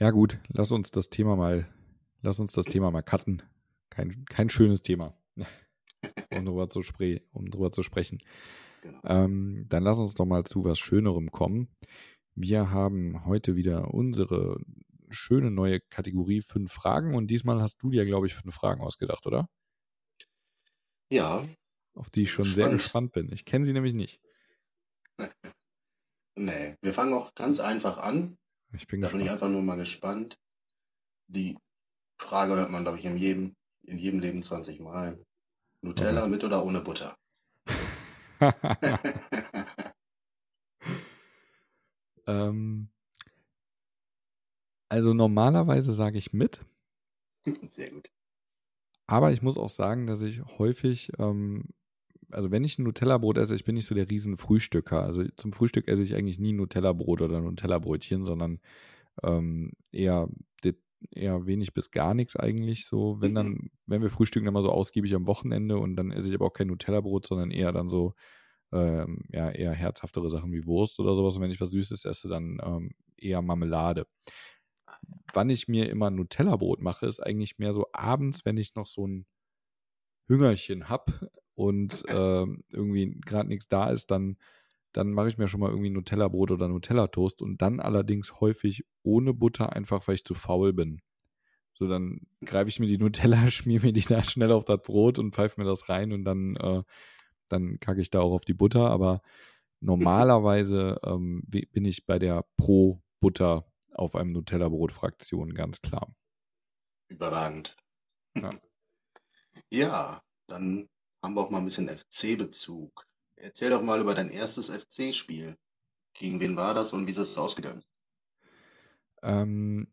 Ja, gut, lass uns das Thema mal, lass uns das Thema mal cutten. Kein, kein schönes Thema, (laughs) um drüber zu, spre um drüber zu sprechen. Genau. Ähm, dann lass uns doch mal zu was Schönerem kommen. Wir haben heute wieder unsere schöne neue Kategorie fünf Fragen und diesmal hast du dir, glaube ich, fünf Fragen ausgedacht, oder? Ja. Auf die ich schon Spannend. sehr gespannt bin. Ich kenne sie nämlich nicht. (laughs) nee, wir fangen auch ganz einfach an. Ich bin da bin ich einfach nur mal gespannt. die Frage hört man, glaube ich, in jedem, in jedem Leben 20 Mal. Nutella Oh mit oder ohne Butter? (laughs) (laughs) ähm, also normalerweise sage ich mit, Sehr gut. aber ich muss auch sagen, dass ich häufig, ähm, also wenn ich ein Nutella-Brot esse, ich bin nicht so der riesen Frühstücker. Also zum Frühstück esse ich eigentlich nie Nutella-Brot oder Nutella-Brötchen, sondern ähm, eher, eher wenig bis gar nichts eigentlich. So, wenn Mhm. dann, wenn wir frühstücken, dann mal so ausgiebig am Wochenende und dann esse ich aber auch kein Nutella-Brot, sondern eher dann so, ähm, ja, eher herzhaftere Sachen wie Wurst oder sowas. Und wenn ich was Süßes esse, dann ähm, eher Marmelade. Wann ich mir immer Nutella-Brot mache, ist eigentlich mehr so abends, wenn ich noch so ein Hüngerchen hab und (laughs) ähm, irgendwie gerade nichts da ist, dann, dann mache ich mir schon mal irgendwie Nutella-Brot oder Nutella-Toast und dann allerdings häufig ohne Butter, einfach weil ich zu faul bin. So, dann greife ich mir die Nutella, (laughs) schmier mir die da schnell auf das Brot und pfeife mir das rein und dann, äh, dann kacke ich da auch auf die Butter. Aber normalerweise ähm, bin ich bei der Pro-Butter auf einem Nutella-Brot-Fraktion ganz klar. Überragend. Ja. Ja, dann haben wir auch mal ein bisschen FC-Bezug. Erzähl doch mal über dein erstes FC-Spiel. Gegen wen war das und wie ist es ausgegangen? Ähm,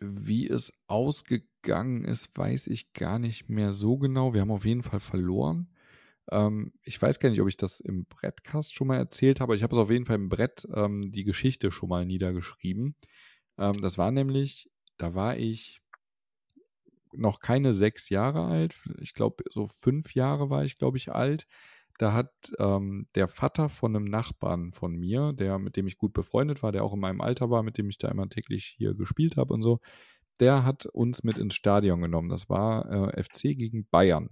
wie es ausgegangen ist, weiß ich gar nicht mehr so genau. Wir haben auf jeden Fall verloren. Ähm, ich weiß gar nicht, ob ich das im Brettcast schon mal erzählt habe. Ich habe es auf jeden Fall im Brett ähm, die Geschichte schon mal niedergeschrieben. Ähm, das war nämlich, da war ich noch keine sechs Jahre alt. Ich glaube, so fünf Jahre war ich, glaube ich, alt. Da hat ähm, der Vater von einem Nachbarn von mir, der mit dem ich gut befreundet war, der auch in meinem Alter war, mit dem ich da immer täglich hier gespielt habe und so, der hat uns mit ins Stadion genommen. Das war äh, FC gegen Bayern.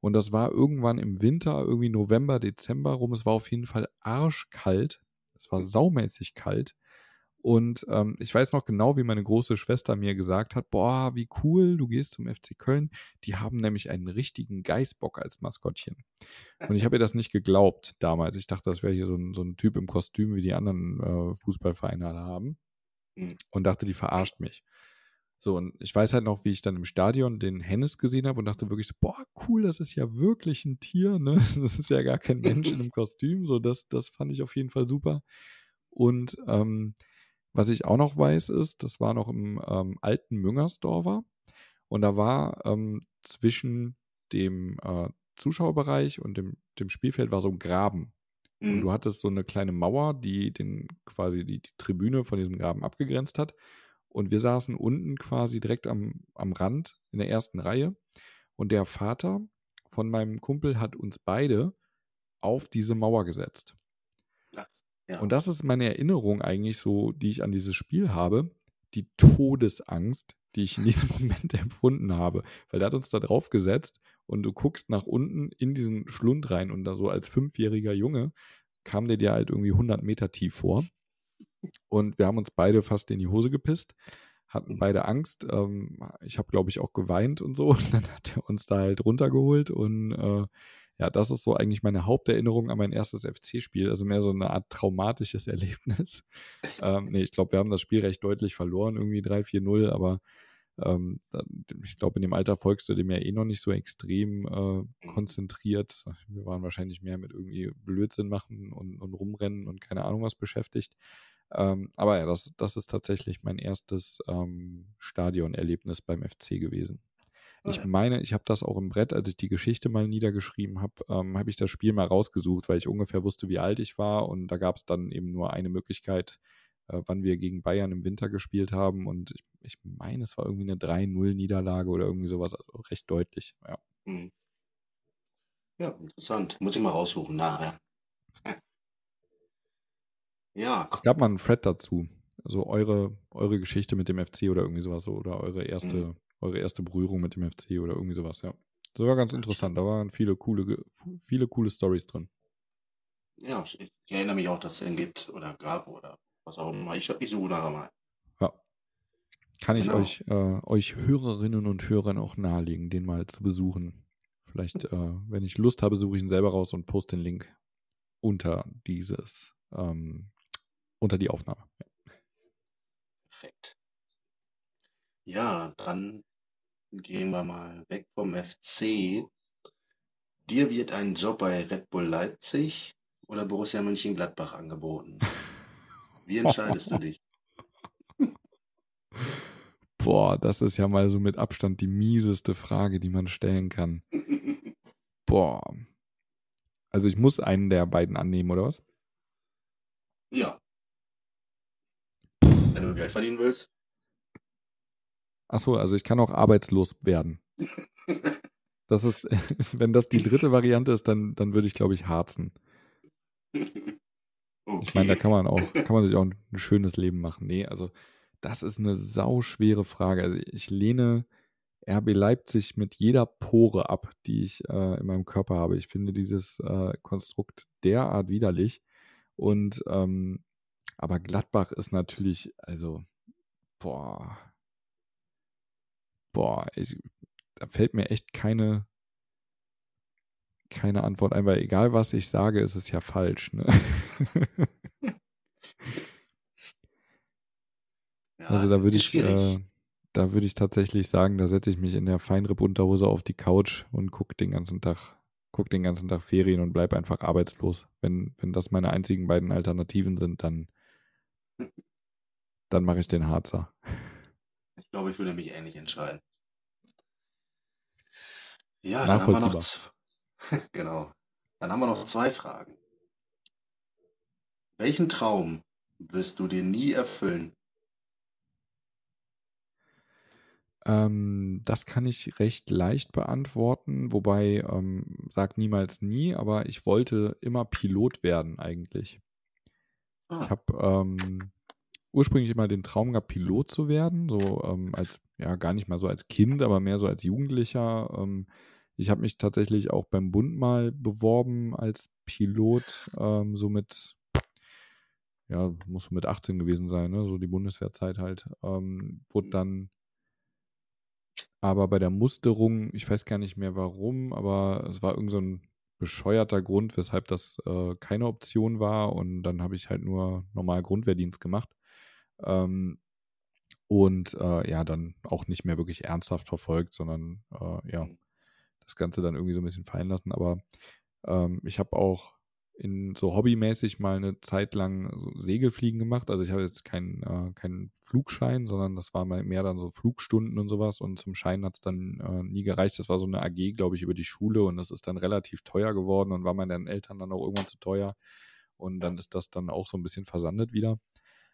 Und das war irgendwann im Winter, irgendwie November, Dezember rum. Es war auf jeden Fall arschkalt. Es war saumäßig kalt. Und ähm, ich weiß noch genau, wie meine große Schwester mir gesagt hat, boah, wie cool, du gehst zum FC Köln. Die haben nämlich einen richtigen Geißbock als Maskottchen. Und ich habe ihr das nicht geglaubt damals. Ich dachte, das wäre hier so ein, so ein Typ im Kostüm, wie die anderen äh, Fußballvereine alle haben. Hm. Und dachte, die verarscht mich. So, und ich weiß halt noch, wie ich dann im Stadion den Hennes gesehen habe und dachte wirklich so, boah, cool, das ist ja wirklich ein Tier, ne? (laughs) Das ist ja gar kein Mensch in einem Kostüm. So, das, das fand ich auf jeden Fall super. Und ähm, was ich auch noch weiß, ist, das war noch im ähm, alten Müngersdorfer. Und da war ähm, zwischen dem äh, Zuschauerbereich und dem, dem Spielfeld war so ein Graben. Und Hm. du hattest so eine kleine Mauer, die den quasi die, die Tribüne von diesem Graben abgegrenzt hat. Und wir saßen unten quasi direkt am, am Rand in der ersten Reihe. Und der Vater von meinem Kumpel hat uns beide auf diese Mauer gesetzt. Ja. Und das ist meine Erinnerung eigentlich so, die ich an dieses Spiel habe. Die Todesangst, die ich in diesem (laughs) Moment empfunden habe. Weil der hat uns da drauf gesetzt und du guckst nach unten in diesen Schlund rein und da so als fünfjähriger Junge kam der dir halt irgendwie 100 Meter tief vor. Und wir haben uns beide fast in die Hose gepisst, hatten beide Angst. Ähm, ich habe, glaube ich, auch geweint und so. (laughs) Und dann hat er uns da halt runtergeholt. Und äh, ja, das ist so eigentlich meine Haupterinnerung an mein erstes FC-Spiel. Also mehr so eine Art traumatisches Erlebnis. (laughs) ähm, nee, ich glaube, wir haben das Spiel recht deutlich verloren, irgendwie 3-4-0, aber ähm, ich glaube, in dem Alter folgst du dem ja eh noch nicht so extrem äh, konzentriert. Wir waren wahrscheinlich mehr mit irgendwie Blödsinn machen und, und rumrennen und keine Ahnung was beschäftigt. Ähm, aber ja, das, das ist tatsächlich mein erstes ähm, Stadionerlebnis beim FC gewesen. Ich meine, ich habe das auch im Brett, als ich die Geschichte mal niedergeschrieben habe, ähm, habe ich das Spiel mal rausgesucht, weil ich ungefähr wusste, wie alt ich war. Und da gab es dann eben nur eine Möglichkeit, äh, wann wir gegen Bayern im Winter gespielt haben. Und ich, ich meine, es war irgendwie eine 3-0-Niederlage oder irgendwie sowas, also recht deutlich. Ja. Hm. Ja, interessant. Muss ich mal raussuchen nachher. (laughs) Ja, Es gab mal einen Thread dazu. Also eure, eure Geschichte mit dem FC oder irgendwie sowas so, oder eure erste, Mhm. Eure erste Berührung mit dem FC oder irgendwie sowas, ja. Das war ganz interessant. Da waren viele coole, viele coole Stories drin. ja, ich, ich erinnere mich auch, dass es den gibt oder gab oder was auch immer. Ich, ich suche nachher mal. Ja. Kann ich Genau. euch, äh, euch Hörerinnen und Hörern auch nahelegen, den mal zu besuchen. Vielleicht, (laughs) äh, wenn ich Lust habe, suche ich ihn selber raus und poste den Link unter dieses, ähm, unter die Aufnahme. Ja. Perfekt. Ja, dann gehen wir mal weg vom FC. Dir wird ein Job bei Red Bull Leipzig oder Borussia Mönchengladbach angeboten. Wie entscheidest du (laughs) dich? Boah, das ist ja mal so mit Abstand die mieseste Frage, die man stellen kann. Boah. Also ich muss einen der beiden annehmen, oder was? Ja. Wenn du Geld verdienen willst. Achso, also ich kann auch arbeitslos werden. (laughs) Das ist, (laughs) wenn das die dritte Variante ist, dann, dann würde ich, glaube ich, harzen. Okay. Ich meine, da kann man auch, (laughs) kann man sich auch ein, schönes Leben machen. Nee, also das ist eine sauschwere Frage. Also ich lehne RB Leipzig mit jeder Pore ab, die ich äh, in meinem Körper habe. Ich finde dieses äh, Konstrukt derart widerlich. Und ähm, aber Gladbach ist natürlich, also, boah, boah, ich, da fällt mir echt keine, keine Antwort ein, weil egal was ich sage, ist es ja falsch. Ne? (laughs) Ja, also da würde ich, äh, da würde ich tatsächlich sagen, da setze ich mich in der Feinripp-Unterhose auf die Couch und gucke den ganzen Tag, guck den ganzen Tag Ferien und bleib einfach arbeitslos. Wenn, wenn das meine einzigen beiden Alternativen sind, dann, dann mache ich den Harzer. Ich glaube, ich würde mich ähnlich entscheiden. Ja, dann haben wir noch, (laughs) genau. Dann haben wir noch zwei Fragen. Welchen Traum wirst du dir nie erfüllen? Ähm, das kann ich recht leicht beantworten, wobei ähm, sag niemals nie, aber ich wollte immer Pilot werden eigentlich. Ich Ah, habe ähm, ursprünglich immer den Traum gehabt, Pilot zu werden, so ähm, als, ja, gar nicht mal so als Kind, aber mehr so als Jugendlicher. Ähm, ich habe mich tatsächlich auch beim Bund mal beworben als Pilot, ähm, so mit, ja, muss so mit 18 gewesen sein, ne? so die Bundeswehrzeit halt. Ähm, wurde dann aber bei der Musterung, ich weiß gar nicht mehr warum, aber es war irgend so ein bescheuerter Grund, weshalb das äh, keine Option war und dann habe ich halt nur normal Grundwehrdienst gemacht. Ähm, und äh, ja, dann auch nicht mehr wirklich ernsthaft verfolgt, sondern äh, ja, hm, das Ganze dann irgendwie so ein bisschen fallen lassen. Aber ähm, ich habe auch in so hobbymäßig mal eine Zeit lang so Segelfliegen gemacht. Also ich habe jetzt keinen äh, keinen Flugschein, sondern das war mal mehr dann so Flugstunden und sowas. Und zum Schein hat es dann äh, nie gereicht. Das war so eine AG, glaube ich, über die Schule und das ist dann relativ teuer geworden und war meinen Eltern dann auch irgendwann zu teuer. Und dann ist das dann auch so ein bisschen versandet wieder.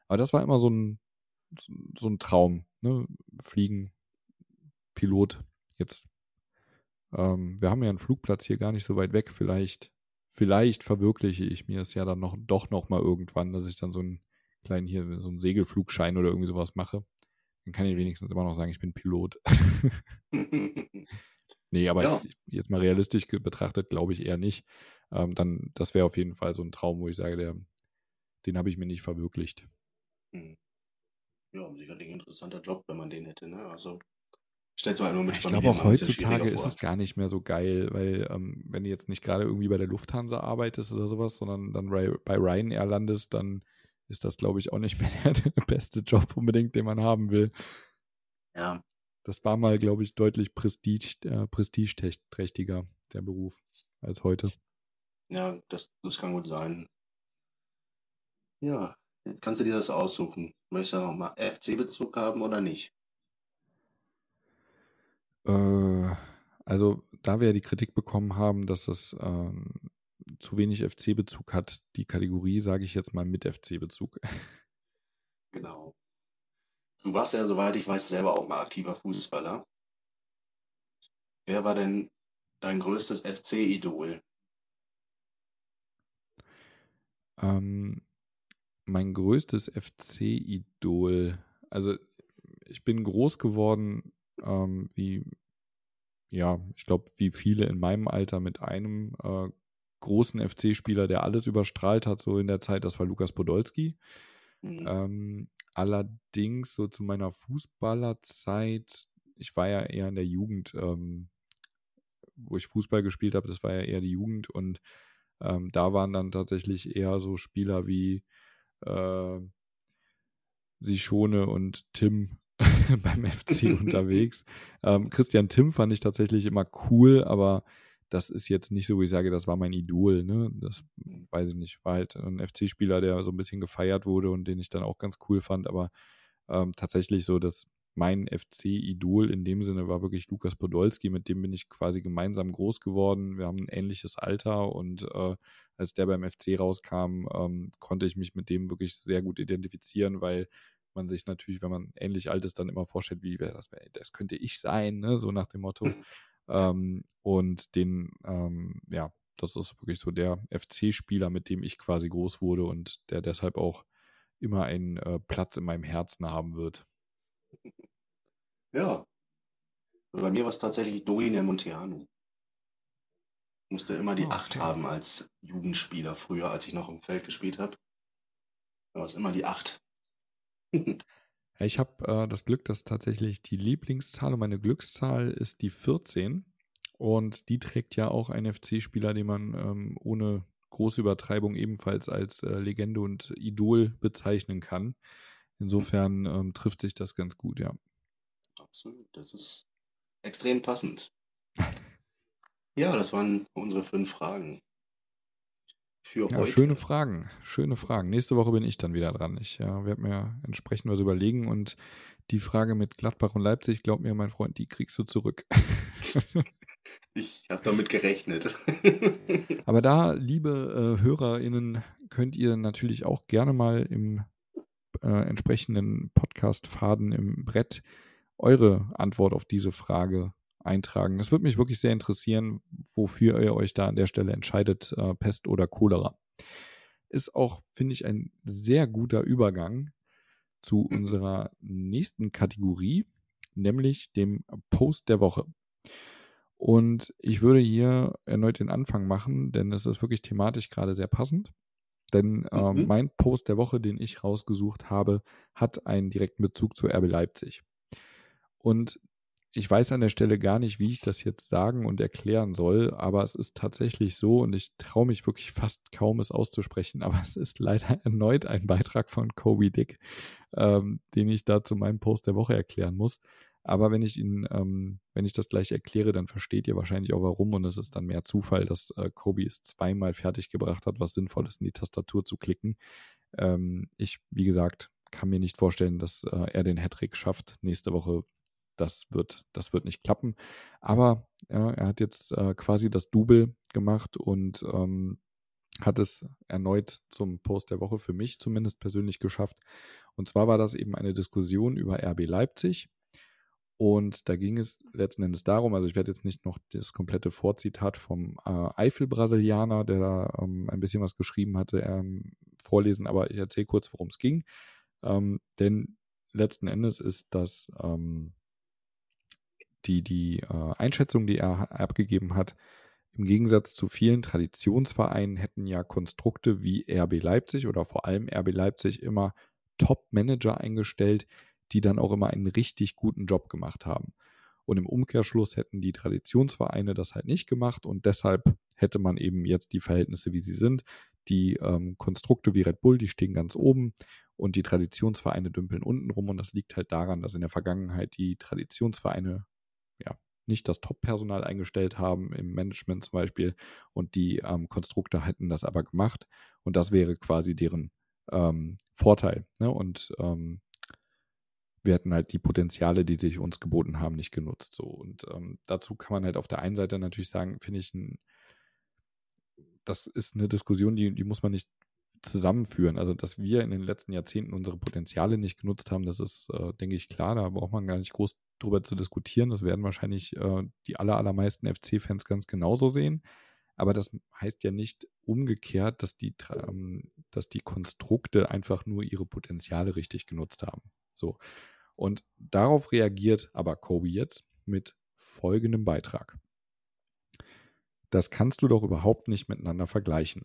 Aber das war immer so ein, so ein Traum, ne? Fliegen, Pilot. Jetzt, ähm, wir haben ja einen Flugplatz hier gar nicht so weit weg. Vielleicht, vielleicht verwirkliche ich mir es ja dann noch, doch noch mal irgendwann, dass ich dann so einen kleinen hier, so einen Segelflugschein oder irgendwie sowas mache. Dann kann ich wenigstens immer noch sagen, ich bin Pilot. (laughs) nee, aber Ja, ich, jetzt mal realistisch betrachtet, glaube ich eher nicht. Ähm, dann, das wäre auf jeden Fall so ein Traum, wo ich sage, der, den habe ich mir nicht verwirklicht. Hm. Ja, sicherlich ein interessanter Job, wenn man den hätte, ne? Also, stellt zwar nur mit ich glaube auch heutzutage ist es gar nicht mehr so geil, weil ähm, wenn du jetzt nicht gerade irgendwie bei der Lufthansa arbeitest oder sowas, sondern dann bei, bei Ryanair landest, dann ist das, glaube ich, auch nicht (laughs) mehr der, beste Job unbedingt, den man haben will. Ja, Das war mal, glaube ich, deutlich prestige, äh, prestigeträchtiger, der Beruf, als heute. ja, das, das kann gut sein. Ja, jetzt kannst du dir das aussuchen. Möchtest du noch mal FC-Bezug haben oder nicht? Äh, also, da wir ja die Kritik bekommen haben, dass das ähm, zu wenig FC-Bezug hat, die Kategorie, sage ich jetzt mal mit FC-Bezug. Genau. Du warst ja, soweit ich weiß, selber auch mal aktiver Fußballer. Wer war denn dein größtes FC-Idol? Ähm, mein größtes FC-Idol. Also, ich bin groß geworden, ähm, wie, ja, ich glaube, wie viele in meinem Alter mit einem äh, großen FC-Spieler, der alles überstrahlt hat, so in der Zeit, das war Lukas Podolski. Hm, Ähm, allerdings so zu meiner Fußballerzeit, ich war ja eher in der Jugend, ähm, wo ich Fußball gespielt habe, das war ja eher die Jugend und ähm, da waren dann tatsächlich eher so Spieler wie äh, Sichone und Tim. (laughs) beim FC (laughs) unterwegs. Ähm, Christian Tim fand ich tatsächlich immer cool, aber das ist jetzt nicht so, wie ich sage, das war mein Idol. Ne? Das weiß ich nicht, war halt ein FC-Spieler, der so ein bisschen gefeiert wurde und den ich dann auch ganz cool fand, aber ähm, tatsächlich so, dass mein FC-Idol in dem Sinne war wirklich Lukas Podolski, mit dem bin ich quasi gemeinsam groß geworden. Wir haben ein ähnliches Alter und äh, als der beim FC rauskam, ähm, konnte ich mich mit dem wirklich sehr gut identifizieren, weil man sich natürlich, wenn man ähnlich alt ist, dann immer vorstellt, wie wäre das, das könnte ich sein, ne? so nach dem Motto. (laughs) ähm, und den, ähm, ja, das ist wirklich so der FC-Spieler, mit dem ich quasi groß wurde und der deshalb auch immer einen äh, Platz in meinem Herzen haben wird. Ja. Bei mir war es tatsächlich Dorine Monteanu. Musste immer die Ah, 8 okay. haben als Jugendspieler früher, als ich noch im Feld gespielt habe. Da war es immer die 8. (laughs) Ja, ich habe äh, das Glück, dass tatsächlich die Lieblingszahl und meine Glückszahl ist die 14. Und die trägt ja auch ein FC-Spieler, den man ähm, ohne große Übertreibung ebenfalls als äh, Legende und Idol bezeichnen kann. Insofern ähm, trifft sich das ganz gut, ja. Absolut. Das ist extrem passend. Ja, das waren unsere fünf Fragen. Für Ja, heute. schöne Fragen, schöne Fragen. Nächste Woche bin ich dann wieder dran. Ich ja, werde mir entsprechend was überlegen und die Frage mit Gladbach und Leipzig, glaub mir, mein Freund, die kriegst du zurück. (laughs) Ich habe damit gerechnet. (laughs) Aber da, liebe äh, HörerInnen, könnt ihr natürlich auch gerne mal im äh, entsprechenden Podcast-Faden im Brett eure Antwort auf diese Frage eintragen. Es würde mich wirklich sehr interessieren, wofür ihr euch da an der Stelle entscheidet, äh, Pest oder Cholera. Ist auch, finde ich, ein sehr guter Übergang zu unserer nächsten Kategorie, nämlich dem Post der Woche. Und ich würde hier erneut den Anfang machen, denn es ist wirklich thematisch gerade sehr passend. Denn äh, Mhm. mein Post der Woche, den ich rausgesucht habe, hat einen direkten Bezug zu RB Leipzig. Und ich weiß an der Stelle gar nicht, wie ich das jetzt sagen und erklären soll, aber es ist tatsächlich so und ich traue mich wirklich fast kaum, es auszusprechen, aber (laughs) es ist leider erneut ein Beitrag von Kobe Dick, ähm, den ich da zu meinem Post der Woche erklären muss. Aber wenn ich ihn, ähm, wenn ich das gleich erkläre, dann versteht ihr wahrscheinlich auch warum und es ist dann mehr Zufall, dass äh, Kobe es zweimal fertiggebracht hat, was sinnvoll ist, in die Tastatur zu klicken. Ähm, ich, wie gesagt, kann mir nicht vorstellen, dass äh, er den Hattrick schafft nächste Woche. Das wird, das wird nicht klappen. Aber ja, er hat jetzt äh, quasi das Double gemacht und ähm, hat es erneut zum Post der Woche für mich zumindest persönlich geschafft. Und zwar war das eben eine Diskussion über RB Leipzig. Und da ging es letzten Endes darum, also ich werde jetzt nicht noch das komplette Vorzitat vom äh, Eifel-Brasilianer, der da ähm, ein bisschen was geschrieben hatte, ähm, vorlesen, aber ich erzähle kurz, worum es ging. Ähm, denn letzten Endes ist das ähm, die, die äh, Einschätzung, die er abgegeben hat, im Gegensatz zu vielen Traditionsvereinen hätten ja Konstrukte wie RB Leipzig oder vor allem RB Leipzig immer Top-Manager eingestellt, die dann auch immer einen richtig guten Job gemacht haben. Und im Umkehrschluss hätten die Traditionsvereine das halt nicht gemacht und deshalb hätte man eben jetzt die Verhältnisse, wie sie sind. Die ähm, Konstrukte wie Red Bull, die stehen ganz oben und die Traditionsvereine dümpeln unten rum und das liegt halt daran, dass in der Vergangenheit die Traditionsvereine ja nicht das Top-Personal eingestellt haben, im Management zum Beispiel, und die ähm, Konstrukte hätten das aber gemacht und das wäre quasi deren ähm, Vorteil. Ne? Und ähm, wir hätten halt die Potenziale, die sich uns geboten haben, nicht genutzt. So. Und ähm, dazu kann man halt auf der einen Seite natürlich sagen, finde ich, ein, das ist eine Diskussion, die, die muss man nicht zusammenführen. Also, dass wir in den letzten Jahrzehnten unsere Potenziale nicht genutzt haben, das ist, äh, denke ich, klar. Da braucht man gar nicht groß drüber zu diskutieren. Das werden wahrscheinlich äh, die aller, allermeisten FC-Fans ganz genauso sehen. Aber das heißt ja nicht umgekehrt, dass die, ähm, dass die Konstrukte einfach nur ihre Potenziale richtig genutzt haben. So. Und darauf reagiert aber Kobe jetzt mit folgendem Beitrag. Das kannst du doch überhaupt nicht miteinander vergleichen.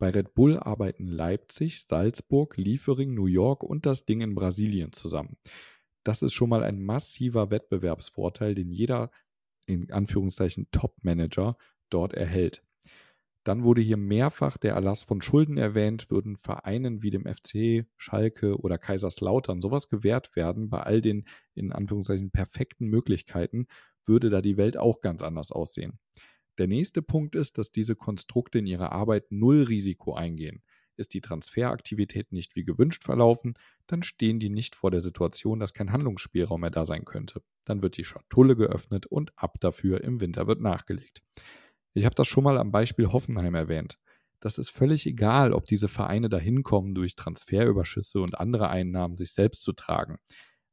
Bei Red Bull arbeiten Leipzig, Salzburg, Liefering, New York und das Ding in Brasilien zusammen. Das ist schon mal ein massiver Wettbewerbsvorteil, den jeder in Anführungszeichen Top-Manager dort erhält. Dann wurde hier mehrfach der Erlass von Schulden erwähnt, würden Vereinen wie dem FC, Schalke oder Kaiserslautern sowas gewährt werden, bei all den in Anführungszeichen perfekten Möglichkeiten, würde da die Welt auch ganz anders aussehen. Der nächste Punkt ist, dass diese Konstrukte in ihrer Arbeit null Risiko eingehen. Ist die Transferaktivität nicht wie gewünscht verlaufen, dann stehen die nicht vor der Situation, dass kein Handlungsspielraum mehr da sein könnte. Dann wird die Schatulle geöffnet und ab dafür im Winter wird nachgelegt. Ich habe das schon mal am Beispiel Hoffenheim erwähnt. Das ist völlig egal, ob diese Vereine dahin kommen, durch Transferüberschüsse und andere Einnahmen sich selbst zu tragen.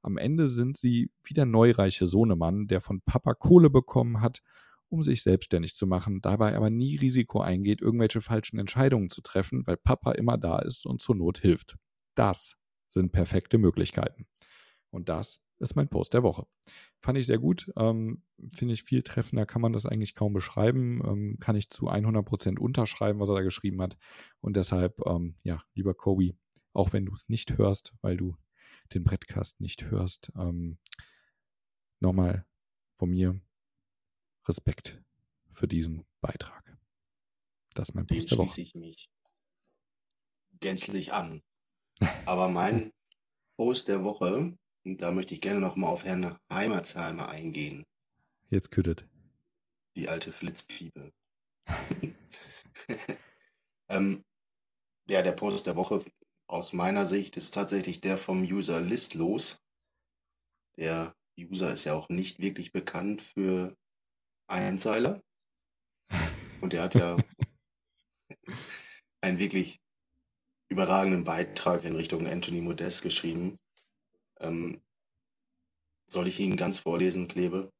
Am Ende sind sie wie der neureiche Sohnemann, der von Papa Kohle bekommen hat, um sich selbstständig zu machen, dabei aber nie Risiko eingeht, irgendwelche falschen Entscheidungen zu treffen, weil Papa immer da ist und zur Not hilft. Das sind perfekte Möglichkeiten. Und das ist mein Post der Woche. Fand ich sehr gut. Ähm, Finde ich viel treffender, kann man das eigentlich kaum beschreiben. Ähm, kann ich zu 100 Prozent unterschreiben, was er da geschrieben hat. Und deshalb, ähm, ja, lieber Kobe, auch wenn du es nicht hörst, weil du den Brettcast nicht hörst, ähm, nochmal von mir Respekt für diesen Beitrag. Das ist mein Post der Woche. schließe ich mich gänzlich an. Aber mein (laughs) Post der Woche und da möchte ich gerne nochmal auf Herrn Heimatsheimer eingehen. Jetzt küttet. Die alte Flitzpiepe. (laughs) ähm, ja, der Post der Woche aus meiner Sicht ist tatsächlich der vom User Listlos. Der User ist ja auch nicht wirklich bekannt für Einzeiler. Und der hat ja (laughs) einen wirklich überragenden Beitrag in Richtung Anthony Modest geschrieben. Ähm, soll ich ihn ganz vorlesen, Klebe?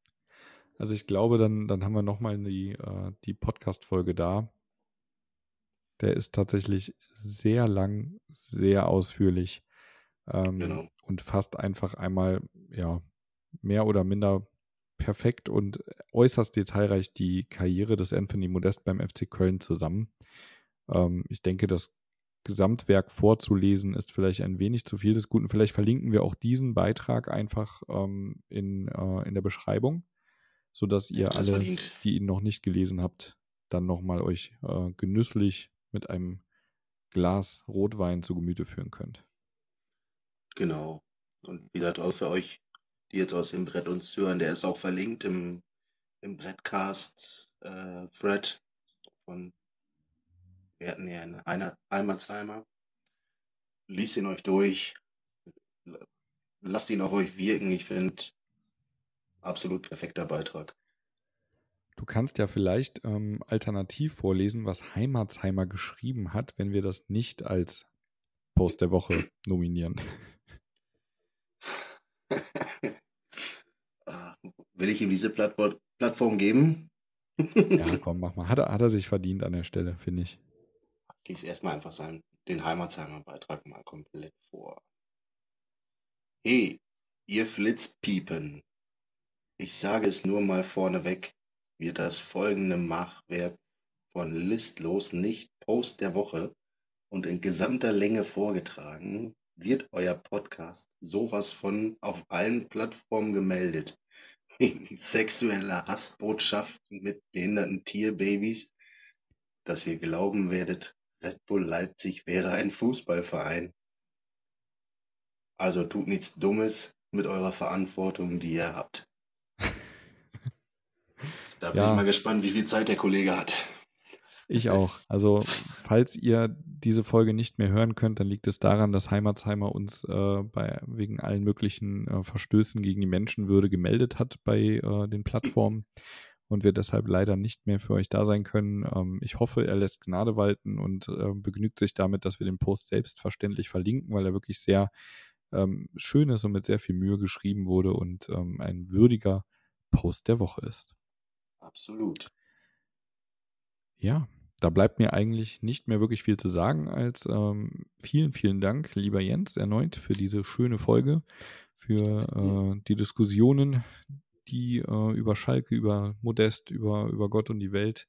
Also ich glaube, dann, dann haben wir nochmal die, äh, die Podcast-Folge da. Der ist tatsächlich sehr lang, sehr ausführlich ähm, genau. und fasst einfach einmal, ja, mehr oder minder perfekt und äußerst detailreich die Karriere des Anthony Modest beim FC Köln zusammen. Ähm, ich denke, das Gesamtwerk vorzulesen, ist vielleicht ein wenig zu viel des Guten. Vielleicht verlinken wir auch diesen Beitrag einfach ähm, in, äh, in der Beschreibung, sodass ihr alle, verdient. die ihn noch nicht gelesen habt, dann nochmal euch äh, genüsslich mit einem Glas Rotwein zu Gemüte führen könnt. Genau. Und wie gesagt, auch für euch, die jetzt aus dem Brett uns hören, der ist auch verlinkt im, im Brettcast äh, von wir hatten ja einen Heimatsheimer. Lies ihn euch durch. Lasst ihn auf euch wirken. Ich finde, absolut perfekter Beitrag. Du kannst ja vielleicht ähm, alternativ vorlesen, was Heimatsheimer geschrieben hat, wenn wir das nicht als Post der Woche (laughs) nominieren. (laughs) Will ich ihm diese Plattform geben? ja, (laughs) komm, mach mal. Hat er, hat er sich verdient an der Stelle, finde ich lese erstmal einfach seinen, den Heimatsheimer Beitrag mal komplett vor. Hey, ihr Flitzpiepen. Ich sage es nur mal vorneweg, wird das folgende Machwerk von Listlos nicht Post der Woche und in gesamter Länge vorgetragen, wird euer Podcast sowas von auf allen Plattformen gemeldet. Wegen sexueller Hassbotschaften mit behinderten Tierbabys, dass ihr glauben werdet, Red Bull Leipzig wäre ein Fußballverein. Also tut nichts Dummes mit eurer Verantwortung, die ihr habt. (laughs) Da bin ja. ich mal gespannt, wie viel Zeit der Kollege hat. Ich auch. Also, falls ihr diese Folge nicht mehr hören könnt, dann liegt es daran, dass Heimatsheimer uns äh, bei, wegen allen möglichen äh, Verstößen gegen die Menschenwürde gemeldet hat bei äh, den Plattformen und wir deshalb leider nicht mehr für euch da sein können. Ähm, ich hoffe, er lässt Gnade walten und äh, begnügt sich damit, dass wir den Post selbstverständlich verlinken, weil er wirklich sehr ähm, schön ist und mit sehr viel Mühe geschrieben wurde und ähm, ein würdiger Post der Woche ist. Absolut. Ja, da bleibt mir eigentlich nicht mehr wirklich viel zu sagen als ähm, vielen, vielen Dank, lieber Jens, erneut für diese schöne Folge, für äh, die Diskussionen, die äh, über Schalke, über Modest, über, über Gott und die Welt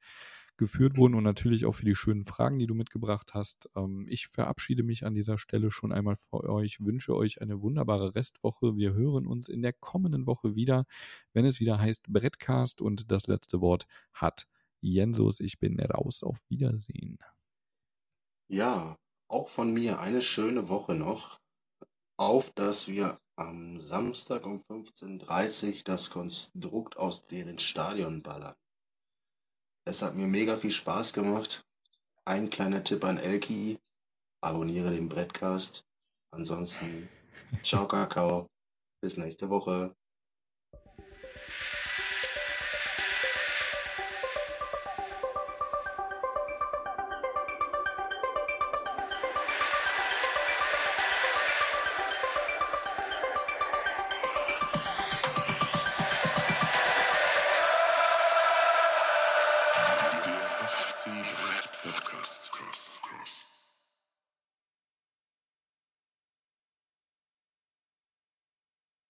geführt wurden und natürlich auch für die schönen Fragen, die du mitgebracht hast. Ähm, ich verabschiede mich an dieser Stelle schon einmal vor euch, wünsche euch eine wunderbare Restwoche. Wir hören uns in der kommenden Woche wieder, wenn es wieder heißt Brettcast und das letzte Wort hat Jensus, ich bin raus. Auf Wiedersehen. Ja, auch von mir eine schöne Woche noch. Auf, dass wir am Samstag um 15.30 Uhr das Konstrukt aus deren Stadion ballern. Es hat mir mega viel Spaß gemacht. Ein kleiner Tipp an Elki. Abonniere den Brettcast. Ansonsten, ciao Kakao. Bis nächste Woche.